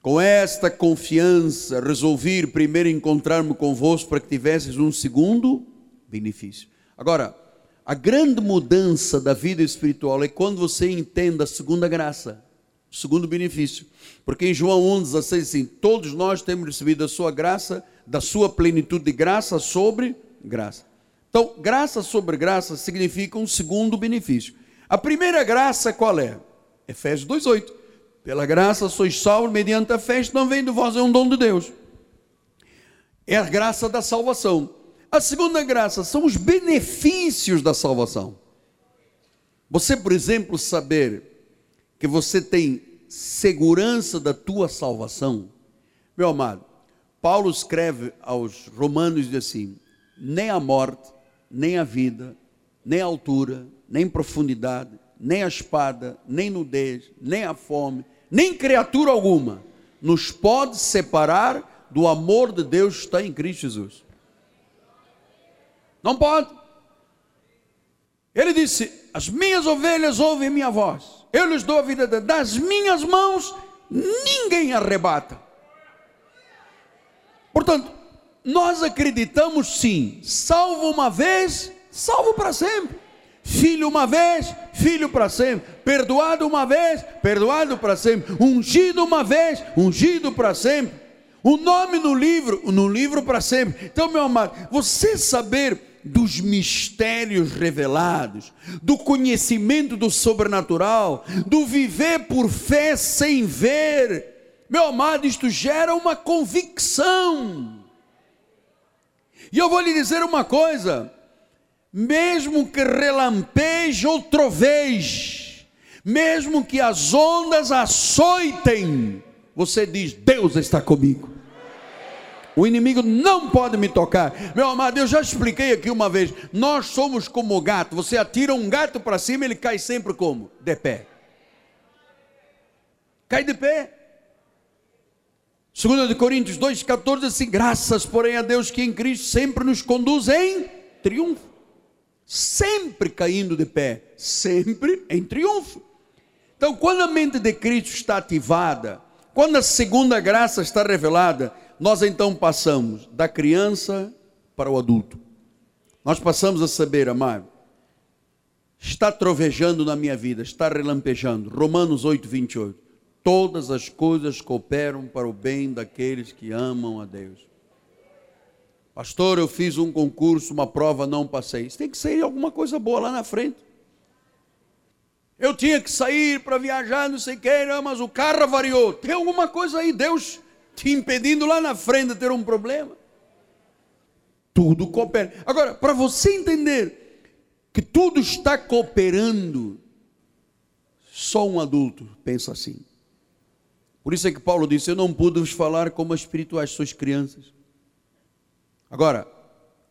Com esta confiança, resolvi primeiro encontrar-me convosco para que tivesses um segundo benefício. Agora, a grande mudança da vida espiritual é quando você entende a segunda graça, o segundo benefício. Porque em João 1,16 assim, todos nós temos recebido a sua graça, da sua plenitude de graça sobre graça. Então, graça sobre graça significa um segundo benefício. A primeira graça qual é? Efésios 2,8. Pela graça sois salvos mediante a fé, não vem de vós, é um dom de Deus. É a graça da salvação. A segunda graça são os benefícios da salvação. Você, por exemplo, saber que você tem segurança da tua salvação. Meu amado, Paulo escreve aos Romanos diz assim: nem a morte, nem a vida, nem a altura, nem profundidade, nem a espada, nem nudez, nem a fome, nem criatura alguma nos pode separar do amor de Deus que está em Cristo Jesus. Não pode. Ele disse: As minhas ovelhas ouvem minha voz, eu lhes dou a vida das minhas mãos, ninguém arrebata. Portanto, nós acreditamos sim, salvo uma vez, salvo para sempre. Filho uma vez, filho para sempre. Perdoado uma vez, perdoado para sempre. Ungido uma vez, ungido para sempre. O nome no livro, no livro para sempre. Então, meu amado, você saber dos mistérios revelados, do conhecimento do sobrenatural, do viver por fé sem ver, meu amado, isto gera uma convicção. E eu vou lhe dizer uma coisa: mesmo que relampeje ou troveje, mesmo que as ondas açoitem, você diz: Deus está comigo. O inimigo não pode me tocar. Meu amado, eu já expliquei aqui uma vez. Nós somos como o gato. Você atira um gato para cima, ele cai sempre como? De pé. Cai de pé. 2 Coríntios 2,14 assim, graças, porém, a Deus que em Cristo sempre nos conduz em triunfo. Sempre caindo de pé, sempre em triunfo. Então, quando a mente de Cristo está ativada, quando a segunda graça está revelada, nós então passamos da criança para o adulto. Nós passamos a saber, amado, está trovejando na minha vida, está relampejando. Romanos 8, 28. Todas as coisas cooperam para o bem daqueles que amam a Deus. Pastor, eu fiz um concurso, uma prova, não passei. Isso tem que sair alguma coisa boa lá na frente. Eu tinha que sair para viajar, não sei o que, mas o carro variou. Tem alguma coisa aí, Deus te impedindo lá na frente de ter um problema. Tudo coopera. Agora, para você entender que tudo está cooperando, só um adulto pensa assim. Por isso é que Paulo disse: Eu não pude vos falar como espirituais, sois crianças. Agora,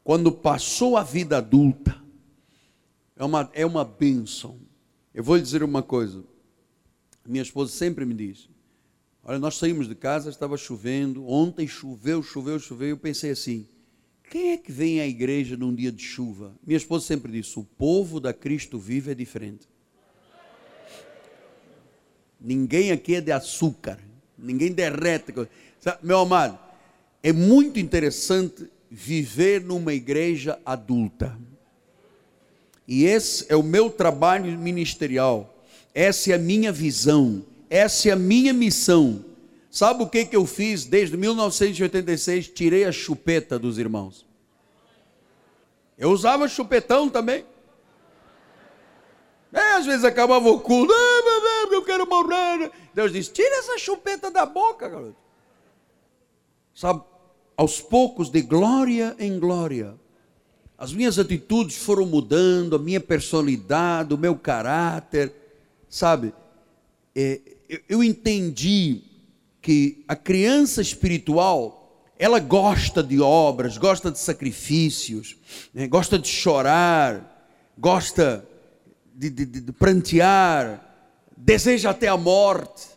quando passou a vida adulta, é uma, é uma bênção. Eu vou lhe dizer uma coisa. Minha esposa sempre me diz: Olha, nós saímos de casa, estava chovendo, ontem choveu, choveu, choveu, eu pensei assim, quem é que vem à igreja num dia de chuva? Minha esposa sempre disse, o povo da Cristo vive é diferente. Ninguém aqui é de açúcar, ninguém derrete. Meu amado, é muito interessante viver numa igreja adulta. E esse é o meu trabalho ministerial, essa é a minha visão essa é a minha missão. Sabe o que, que eu fiz desde 1986? Tirei a chupeta dos irmãos. Eu usava chupetão também. É, às vezes acabava o culto, ah, eu quero morrer. Deus disse: tira essa chupeta da boca, garoto. Sabe, aos poucos, de glória em glória, as minhas atitudes foram mudando, a minha personalidade, o meu caráter, sabe? É, eu entendi que a criança espiritual ela gosta de obras, gosta de sacrifícios, né? gosta de chorar, gosta de, de, de, prantear, deseja até a morte.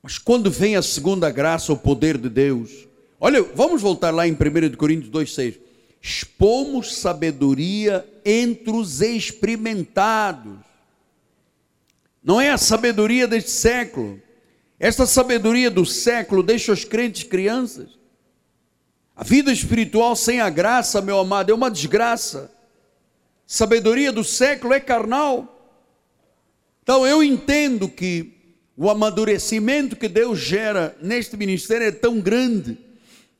Mas quando vem a segunda graça, o poder de Deus, olha, vamos voltar lá em 1 Coríntios 2,6. Expomos sabedoria entre os experimentados não é a sabedoria deste século. Esta sabedoria do século deixa os crentes crianças. A vida espiritual sem a graça, meu amado, é uma desgraça. Sabedoria do século é carnal. Então eu entendo que o amadurecimento que Deus gera neste ministério é tão grande.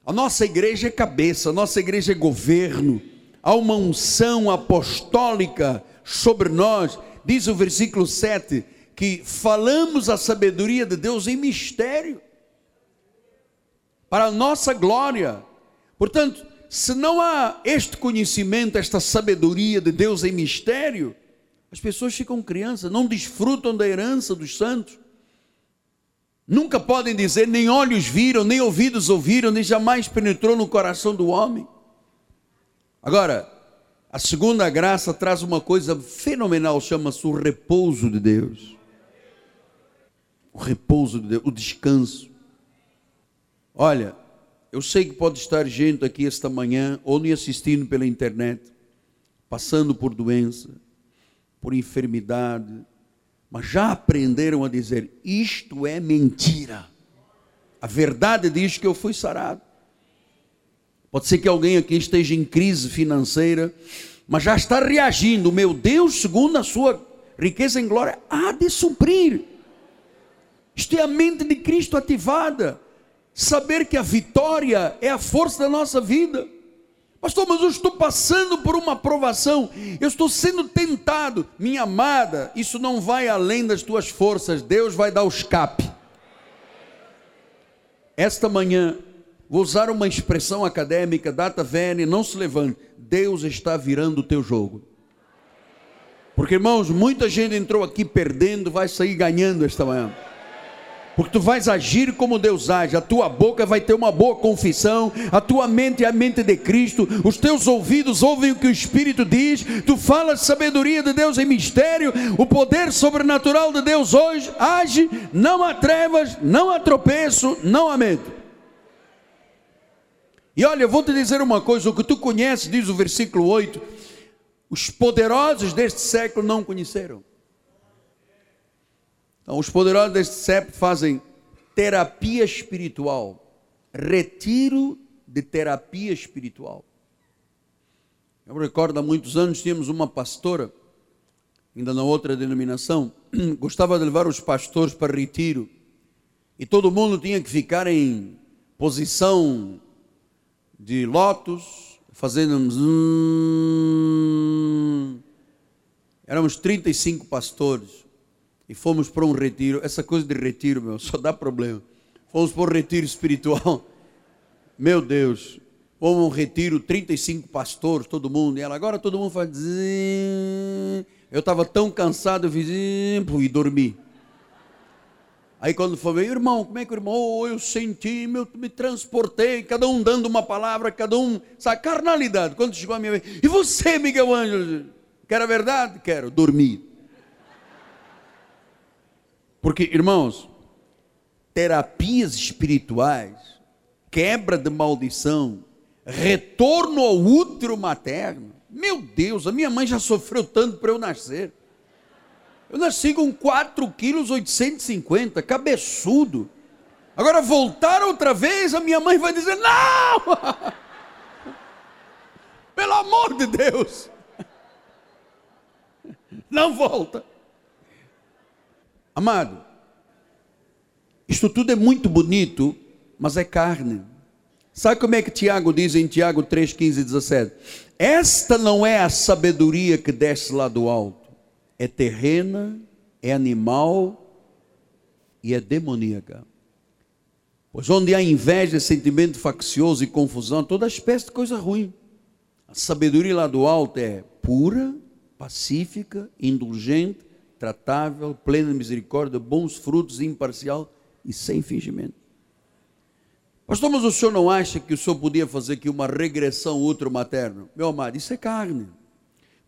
A nossa igreja é cabeça, a nossa igreja é governo. Há uma unção apostólica sobre nós diz o versículo 7, que falamos a sabedoria de Deus em mistério, para a nossa glória. Portanto, se não há este conhecimento, esta sabedoria de Deus em mistério, as pessoas ficam crianças, não desfrutam da herança dos santos. Nunca podem dizer, nem olhos viram, nem ouvidos ouviram, nem jamais penetrou no coração do homem. Agora, a segunda graça traz uma coisa fenomenal, chama-se o repouso de Deus. O repouso de Deus, o descanso. Olha, eu sei que pode estar gente aqui esta manhã, ou me assistindo pela internet, passando por doença, por enfermidade, mas já aprenderam a dizer: isto é mentira. A verdade diz que eu fui sarado. Pode ser que alguém aqui esteja em crise financeira, mas já está reagindo. Meu Deus, segundo a sua riqueza em glória, há de suprir. Isto é a mente de Cristo ativada. Saber que a vitória é a força da nossa vida. Pastor, mas eu estou passando por uma provação, eu estou sendo tentado. Minha amada, isso não vai além das tuas forças, Deus vai dar o escape. Esta manhã, Vou usar uma expressão acadêmica, data vene, não se levante. Deus está virando o teu jogo. Porque, irmãos, muita gente entrou aqui perdendo, vai sair ganhando esta manhã. Porque tu vais agir como Deus age, a tua boca vai ter uma boa confissão, a tua mente é a mente de Cristo, os teus ouvidos ouvem o que o Espírito diz, tu falas sabedoria de Deus em mistério, o poder sobrenatural de Deus hoje age, não há trevas, não há tropeço, não há medo. E olha, eu vou te dizer uma coisa: o que tu conheces, diz o versículo 8, os poderosos deste século não conheceram. Então, os poderosos deste século fazem terapia espiritual, retiro de terapia espiritual. Eu me recordo há muitos anos tínhamos uma pastora, ainda na outra denominação, [CLEARS THROAT] gostava de levar os pastores para retiro, e todo mundo tinha que ficar em posição de lótus, fazendo um... Éramos 35 pastores e fomos para um retiro. Essa coisa de retiro, meu, [LAUGHS] só dá problema. Fomos para um retiro espiritual. [LAUGHS] Meu Deus, fomos um retiro, 35 pastores, todo mundo. E ela, agora todo mundo faz. Eu estava tão cansado, eu fiz e dormi. Aí quando foi, irmão, como é que o irmão, oh, eu senti, meu, me transportei, cada um dando uma palavra, cada um, sabe, carnalidade. Quando chegou a minha vez, e você, Miguel Ângelo? Quer a verdade? Quero, dormir. Porque, irmãos, terapias espirituais, quebra de maldição, retorno ao útero materno. Meu Deus, a minha mãe já sofreu tanto para eu nascer. Eu nasci com 4 quilos 850, cabeçudo. Agora voltar outra vez, a minha mãe vai dizer: não! [LAUGHS] Pelo amor de Deus! Não volta. Amado, isto tudo é muito bonito, mas é carne. Sabe como é que Tiago diz em Tiago 3, 15 e 17? Esta não é a sabedoria que desce lá do alto, é terrena, é animal e é demoníaca. Pois onde há inveja, sentimento faccioso e confusão, toda espécie de coisa ruim. A sabedoria lá do alto é pura, pacífica, indulgente, tratável, plena misericórdia, bons frutos, imparcial e sem fingimento. Pastor, mas o senhor não acha que o senhor podia fazer aqui uma regressão ultramaterna? Meu amado, isso é carne.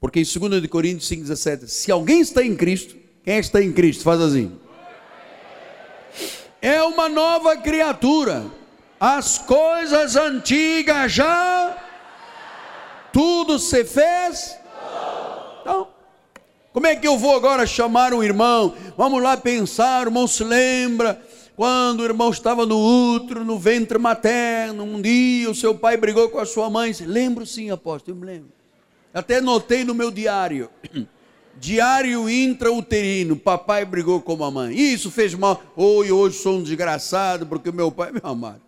Porque em 2 Coríntios 5,17, se alguém está em Cristo, quem está em Cristo? Faz assim. É uma nova criatura. As coisas antigas já, tudo se fez. Como é que eu vou agora chamar um irmão? Vamos lá pensar, o irmão se lembra quando o irmão estava no útero, no ventre materno, um dia o seu pai brigou com a sua mãe. Lembro sim, apóstolo, eu me lembro. Até notei no meu diário. [CLEARS THROAT] Diário intrauterino, papai brigou com a mamãe. Isso fez mal. Oi, hoje sou um desgraçado porque meu pai, meu amado.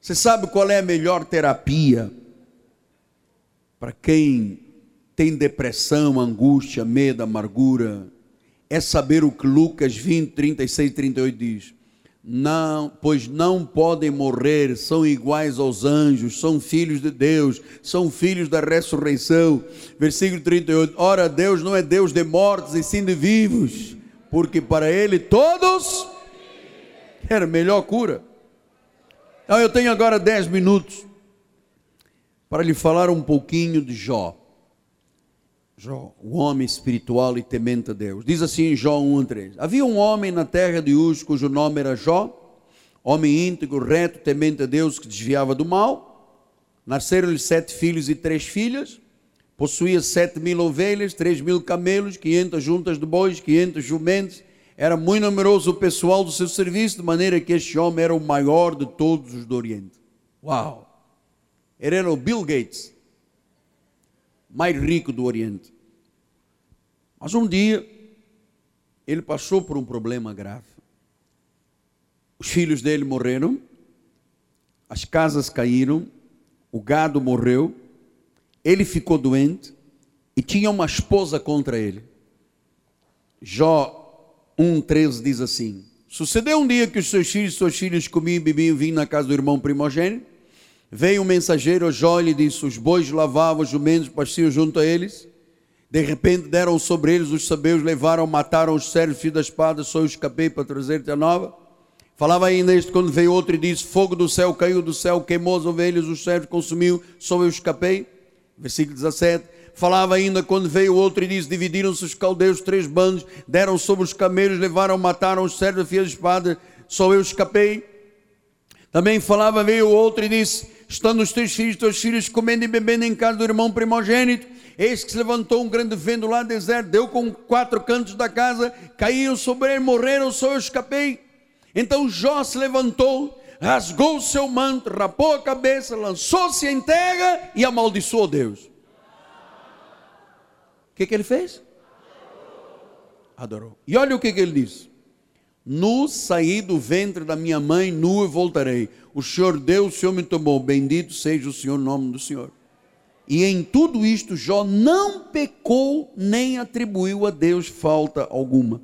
Você sabe qual é a melhor terapia para quem tem depressão, angústia, medo, amargura, é saber o que Lucas 20, 36 e 38 diz. Não, pois não podem morrer, são iguais aos anjos, são filhos de Deus, são filhos da ressurreição. Versículo 38. Ora, Deus não é Deus de mortos e sim de vivos, porque para Ele todos era melhor cura. Então eu tenho agora 10 minutos para lhe falar um pouquinho de Jó. Jó, o homem espiritual e temente a Deus. Diz assim em Jó 1:3. Havia um homem na terra de Uz cujo nome era Jó, homem íntegro, reto, temente a Deus, que desviava do mal. Nasceram-lhe sete filhos e três filhas. Possuía sete mil ovelhas, três mil camelos, quinhentas juntas de bois, quinhentos jumentos. Era muito numeroso o pessoal do seu serviço, de maneira que este homem era o maior de todos os do Oriente. Uau! Ele era o Bill Gates mais rico do Oriente. Mas um dia, ele passou por um problema grave. Os filhos dele morreram, as casas caíram, o gado morreu, ele ficou doente e tinha uma esposa contra ele. Jó 1,13 diz assim: Sucedeu um dia que os seus filhos e suas filhas comiam e bebiam vinho na casa do irmão primogênito. Veio um mensageiro a Jó e lhe disse: Os bois lavavam, os jumentos pastiam junto a eles. De repente deram sobre eles os sabeus, levaram, mataram os servos, filhos da espada, só eu escapei para trazer-te a nova. Falava ainda este quando veio outro e disse: Fogo do céu caiu do céu, queimou as ovelhas, os servos consumiu, só eu escapei. Versículo 17. Falava ainda quando veio outro e disse: Dividiram-se os caldeus, três bandos, deram sobre os camelos, levaram, mataram os servos, filhos da espada, só eu escapei. Também falava, veio outro e disse: Estando os teus filhos, teus filhos comendo e bebendo em casa do irmão primogênito, eis que se levantou um grande vento lá deserto, deu com quatro cantos da casa, caíram sobre ele, morreram, só eu escapei. Então Jó se levantou, rasgou o seu manto, rapou a cabeça, lançou-se em terra e amaldiçoou Deus. O que, que ele fez? Adorou. E olha o que, que ele disse: Nu saí do ventre da minha mãe, nu voltarei. O Senhor deu, o Senhor me tomou. Bendito seja o Senhor, nome do Senhor. E em tudo isto, Jó não pecou, nem atribuiu a Deus falta alguma.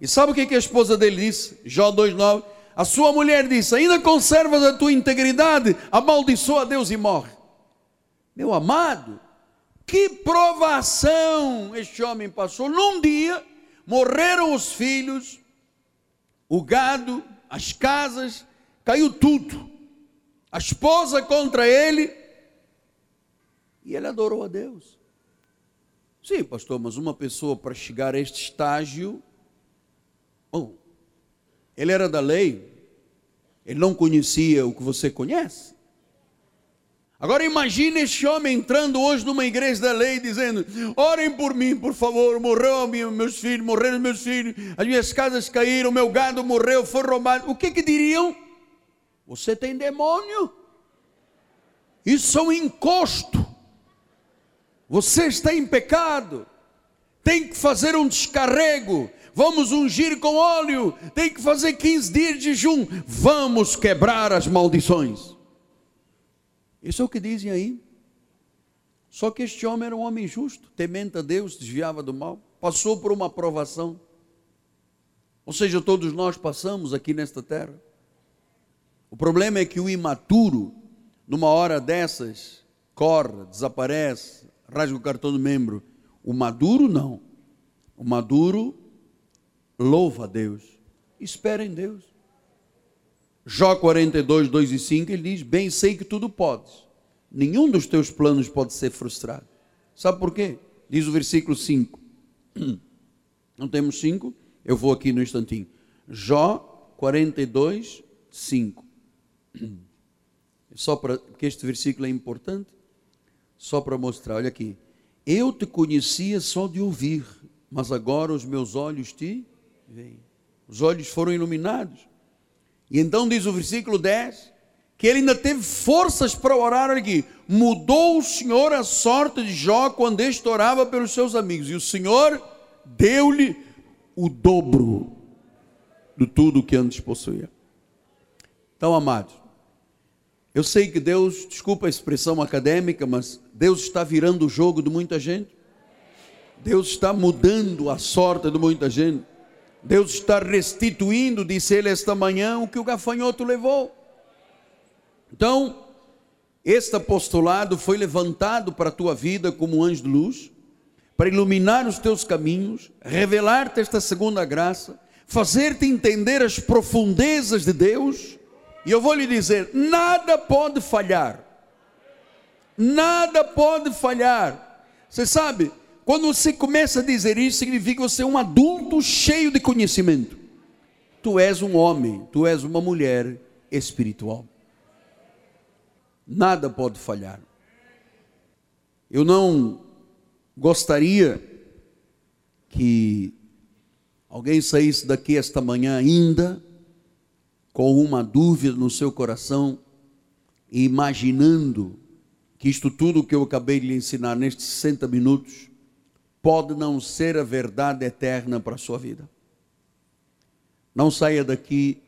E sabe o que, a esposa dele disse? Jó 2,9. A sua mulher disse: Ainda conservas a tua integridade, amaldiçoa a Deus e morre. Meu amado, que provação este homem passou. Num dia, morreram os filhos, o gado, as casas, caiu tudo. A esposa contra ele, e ele adorou a Deus. Sim, pastor, mas uma pessoa para chegar a este estágio, oh, ele era da lei, ele não conhecia o que você conhece. Agora imagine este homem entrando hoje numa igreja da lei dizendo: orem por mim, por favor. Morreu meus filhos, morreram meus filhos, as minhas casas caíram, meu gado morreu, foi roubado. O que que diriam? Você tem demônio? Isso é um encosto. Você está em pecado. Tem que fazer um descarrego. Vamos ungir com óleo. Tem que fazer 15 dias de jejum. Vamos quebrar as maldições. Isso é o que dizem aí. Só que este homem era um homem justo, temente a Deus, desviava do mal, passou por uma provação. Ou seja, todos nós passamos aqui nesta terra. O problema é que o imaturo, numa hora dessas, corre, desaparece, rasga o cartão do membro. O maduro não. O maduro louva a Deus, espera em Deus. Jó 42, 2 e 5, ele diz: Bem sei que tudo podes, nenhum dos teus planos pode ser frustrado. Sabe por quê? Diz o versículo 5. [CLEARS THROAT] Não temos 5? Eu vou aqui no instantinho. Jó 42, 5. [CLEARS THROAT] Só para que este versículo é importante, só para mostrar, olha aqui. Eu te conhecia só de ouvir, mas agora os meus olhos te veem. Os olhos foram iluminados. E então diz o versículo 10 que ele ainda teve forças para orar aqui. Mudou o Senhor a sorte de Jó quando este orava pelos seus amigos. E o Senhor deu-lhe o dobro de tudo que antes possuía. Então, amados, eu sei que Deus, desculpa a expressão acadêmica, mas Deus está virando o jogo de muita gente. Deus está mudando a sorte de muita gente. Deus está restituindo, disse ele esta manhã, o que o gafanhoto levou. Então, este apostolado foi levantado para a tua vida como um anjo de luz, para iluminar os teus caminhos, revelar-te esta segunda graça, fazer-te entender as profundezas de Deus. E eu vou lhe dizer: nada pode falhar. Nada pode falhar. Você sabe, quando você começa a dizer isso, significa que você é um adulto cheio de conhecimento. Tu és um homem, tu és uma mulher espiritual. Nada pode falhar. Eu não gostaria que alguém saísse daqui esta manhã ainda com uma dúvida no seu coração imaginando que isto tudo que eu acabei de lhe ensinar nestes 60 minutos pode não ser a verdade eterna para a sua vida. Não saia daqui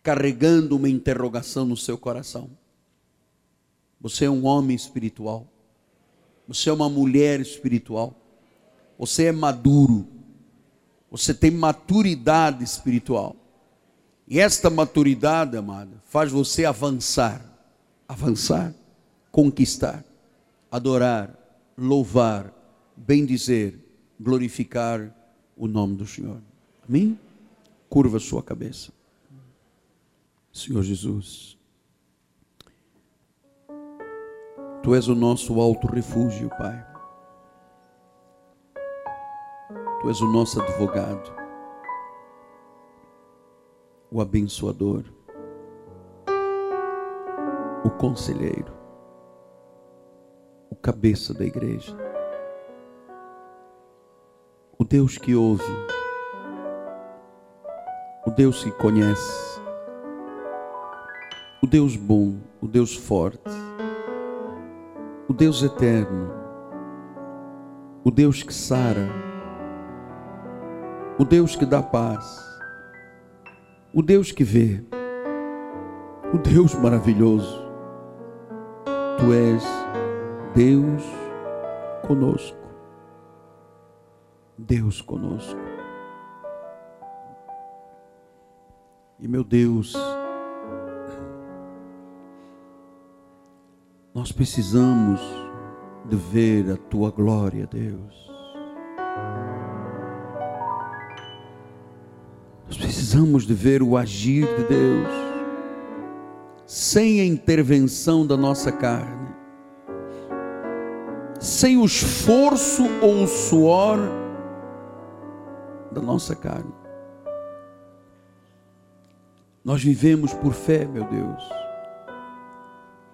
carregando uma interrogação no seu coração. Você é um homem espiritual. Você é uma mulher espiritual. Você é maduro. Você tem maturidade espiritual. E esta maturidade, amada, faz você avançar, avançar, conquistar, adorar, louvar, bendizer, glorificar o nome do Senhor. Amém? Curva sua cabeça. Senhor Jesus, Tu és o nosso alto refúgio, Pai. Tu és o nosso advogado, o abençoador, o conselheiro, o cabeça da igreja, o Deus que ouve, o Deus que conhece, o Deus bom, o Deus forte, o Deus eterno, o Deus que sara, o Deus que dá paz, o Deus que vê, o Deus maravilhoso. Tu és Deus conosco. Deus conosco. E meu Deus, nós precisamos de ver a tua glória, Deus. Nós precisamos de ver o agir de Deus, sem a intervenção da nossa carne, sem o esforço ou o suor da nossa carne. Nós vivemos por fé, meu Deus,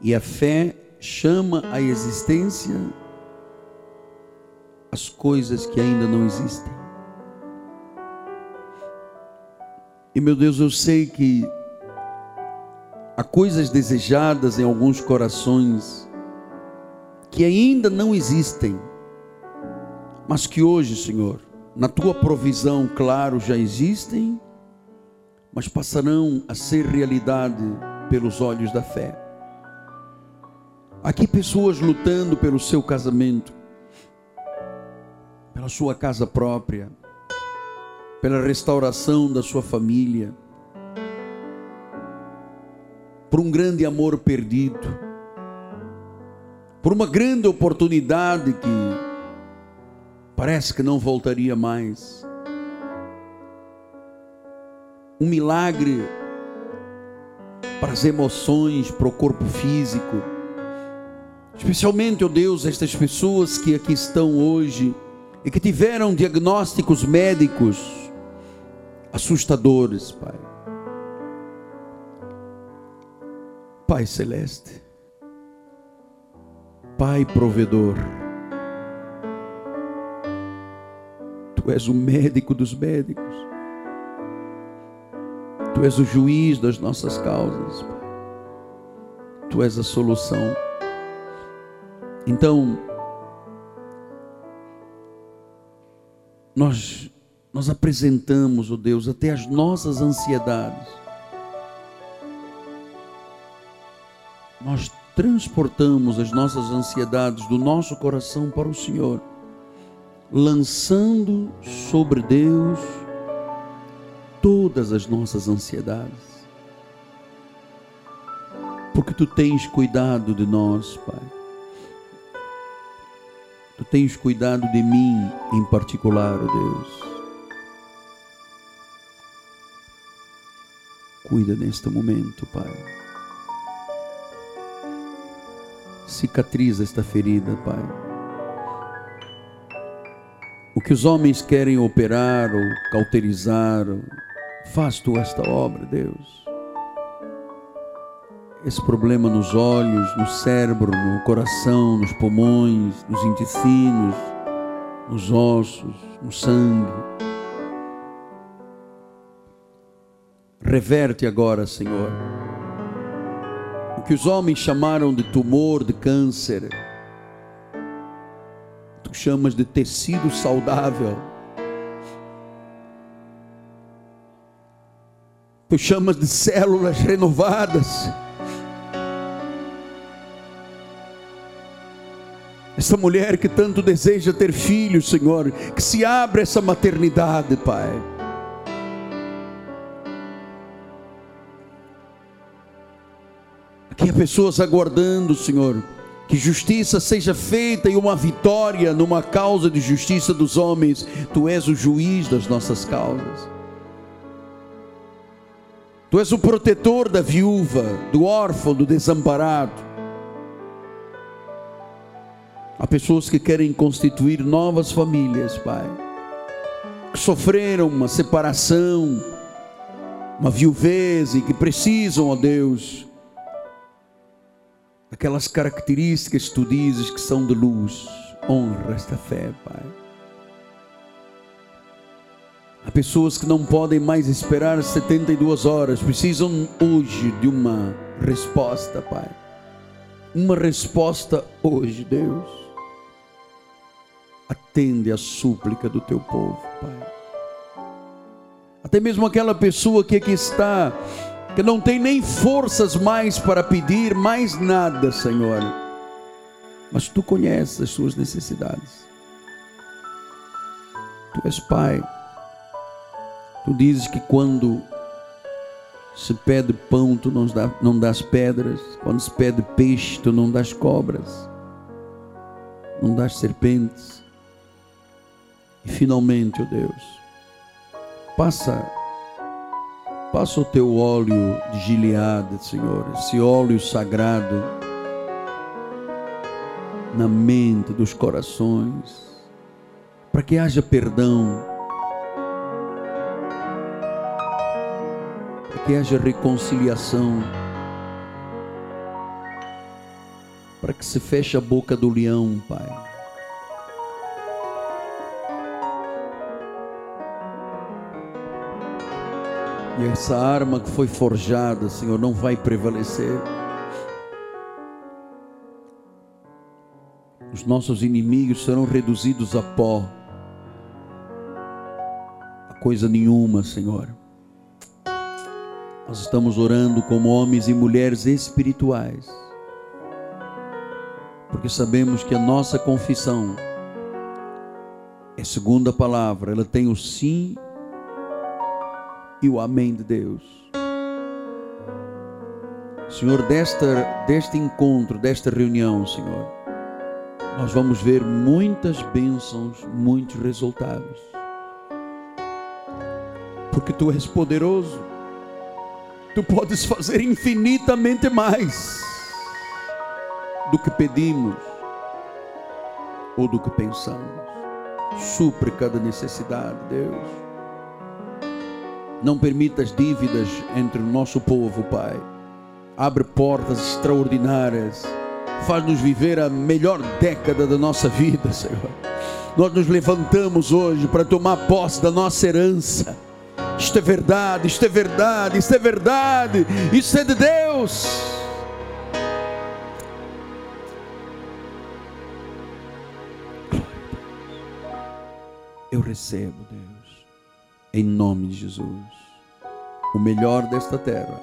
e a fé chama à existência as coisas que ainda não existem. E meu Deus, eu sei que há coisas desejadas em alguns corações que ainda não existem, mas que hoje, Senhor, na tua provisão, claro, já existem, mas passarão a ser realidade pelos olhos da fé. Aqui pessoas lutando pelo seu casamento, pela sua casa própria, pela restauração da sua família, por um grande amor perdido, por uma grande oportunidade que parece que não voltaria mais. Um milagre para as emoções, para o corpo físico. Especialmente, ó oh Deus, estas pessoas que aqui estão hoje e que tiveram diagnósticos médicos assustadores, Pai. Pai Celeste, Pai Provedor, Tu és o médico dos médicos, Tu és o juiz das nossas causas, Pai. Tu és a solução. Então, nós nós apresentamos, ó oh Deus, até as nossas ansiedades. Nós transportamos as nossas ansiedades do nosso coração para o Senhor, lançando sobre Deus todas as nossas ansiedades. Porque tu tens cuidado de nós, Pai. Tu tens cuidado de mim em particular, oh Deus. Cuida neste momento, Pai. Cicatriza esta ferida, Pai. O que os homens querem operar ou cauterizar, faz tu esta obra, Deus. Esse problema nos olhos, no cérebro, no coração, nos pulmões, nos intestinos, nos ossos, no sangue Reverte agora, Senhor. O que os homens chamaram de tumor, de câncer, tu chamas de tecido saudável. Tu chamas de células renovadas. Essa mulher que tanto deseja ter filhos, Senhor, que se abra essa maternidade, Pai. Aqui há pessoas aguardando, Senhor, que justiça seja feita e uma vitória numa causa de justiça dos homens. Tu és o juiz das nossas causas. Tu és o protetor da viúva, do órfão, do desamparado. Há pessoas que querem constituir novas famílias, Pai, que sofreram uma separação, uma viuvez e que precisam, ó Deus, aquelas características que tu dizes que são de luz. Honra esta fé, Pai. Há pessoas que não podem mais esperar 72 horas, precisam hoje de uma resposta, Pai. Uma resposta hoje, Deus. Atende a súplica do teu povo, Pai. Até mesmo aquela pessoa que aqui está que não tem nem forças mais para pedir mais nada, Senhor. Mas tu conheces as suas necessidades. Tu és Pai. Tu dizes que quando se pede pão, tu não, dá, não das pedras. Quando se pede peixe, tu não das cobras. Não das serpentes. E finalmente, ó oh Deus, passa Passa o teu óleo de Gileade, Senhor, esse óleo sagrado na mente dos corações, para que haja perdão, para que haja reconciliação, para que se feche a boca do leão, Pai. E essa arma que foi forjada, Senhor, não vai prevalecer. Os nossos inimigos serão reduzidos a pó. A coisa nenhuma, Senhor. Nós estamos orando como homens e mulheres espirituais. Porque sabemos que a nossa confissão é segunda palavra, ela tem o sim e o amém de Deus. Senhor, desta, deste encontro, desta reunião, Senhor, nós vamos ver muitas bênçãos, muitos resultados. Porque tu és poderoso, tu podes fazer infinitamente mais do que pedimos ou do que pensamos. Supre cada necessidade, Deus não permitas dívidas entre o nosso povo, Pai. Abre portas extraordinárias. Faz-nos viver a melhor década da nossa vida, Senhor. Nós nos levantamos hoje para tomar posse da nossa herança. Isto é verdade, isto é verdade, isto é verdade, isso é de Deus. Eu recebo, Deus em nome de Jesus. O melhor desta terra,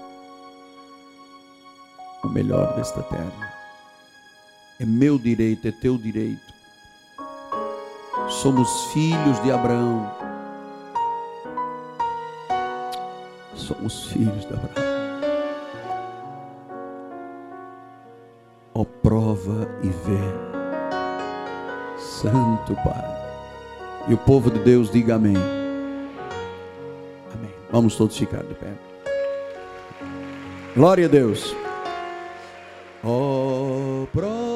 o melhor desta terra, é meu direito, é teu direito. Somos filhos de Abraão. Somos filhos de Abraão. Ó, oh, prova e vê. Santo Pai. E o povo de Deus diga amém. Vamos todos ficar de pé. Glória a Deus. Oh, pro.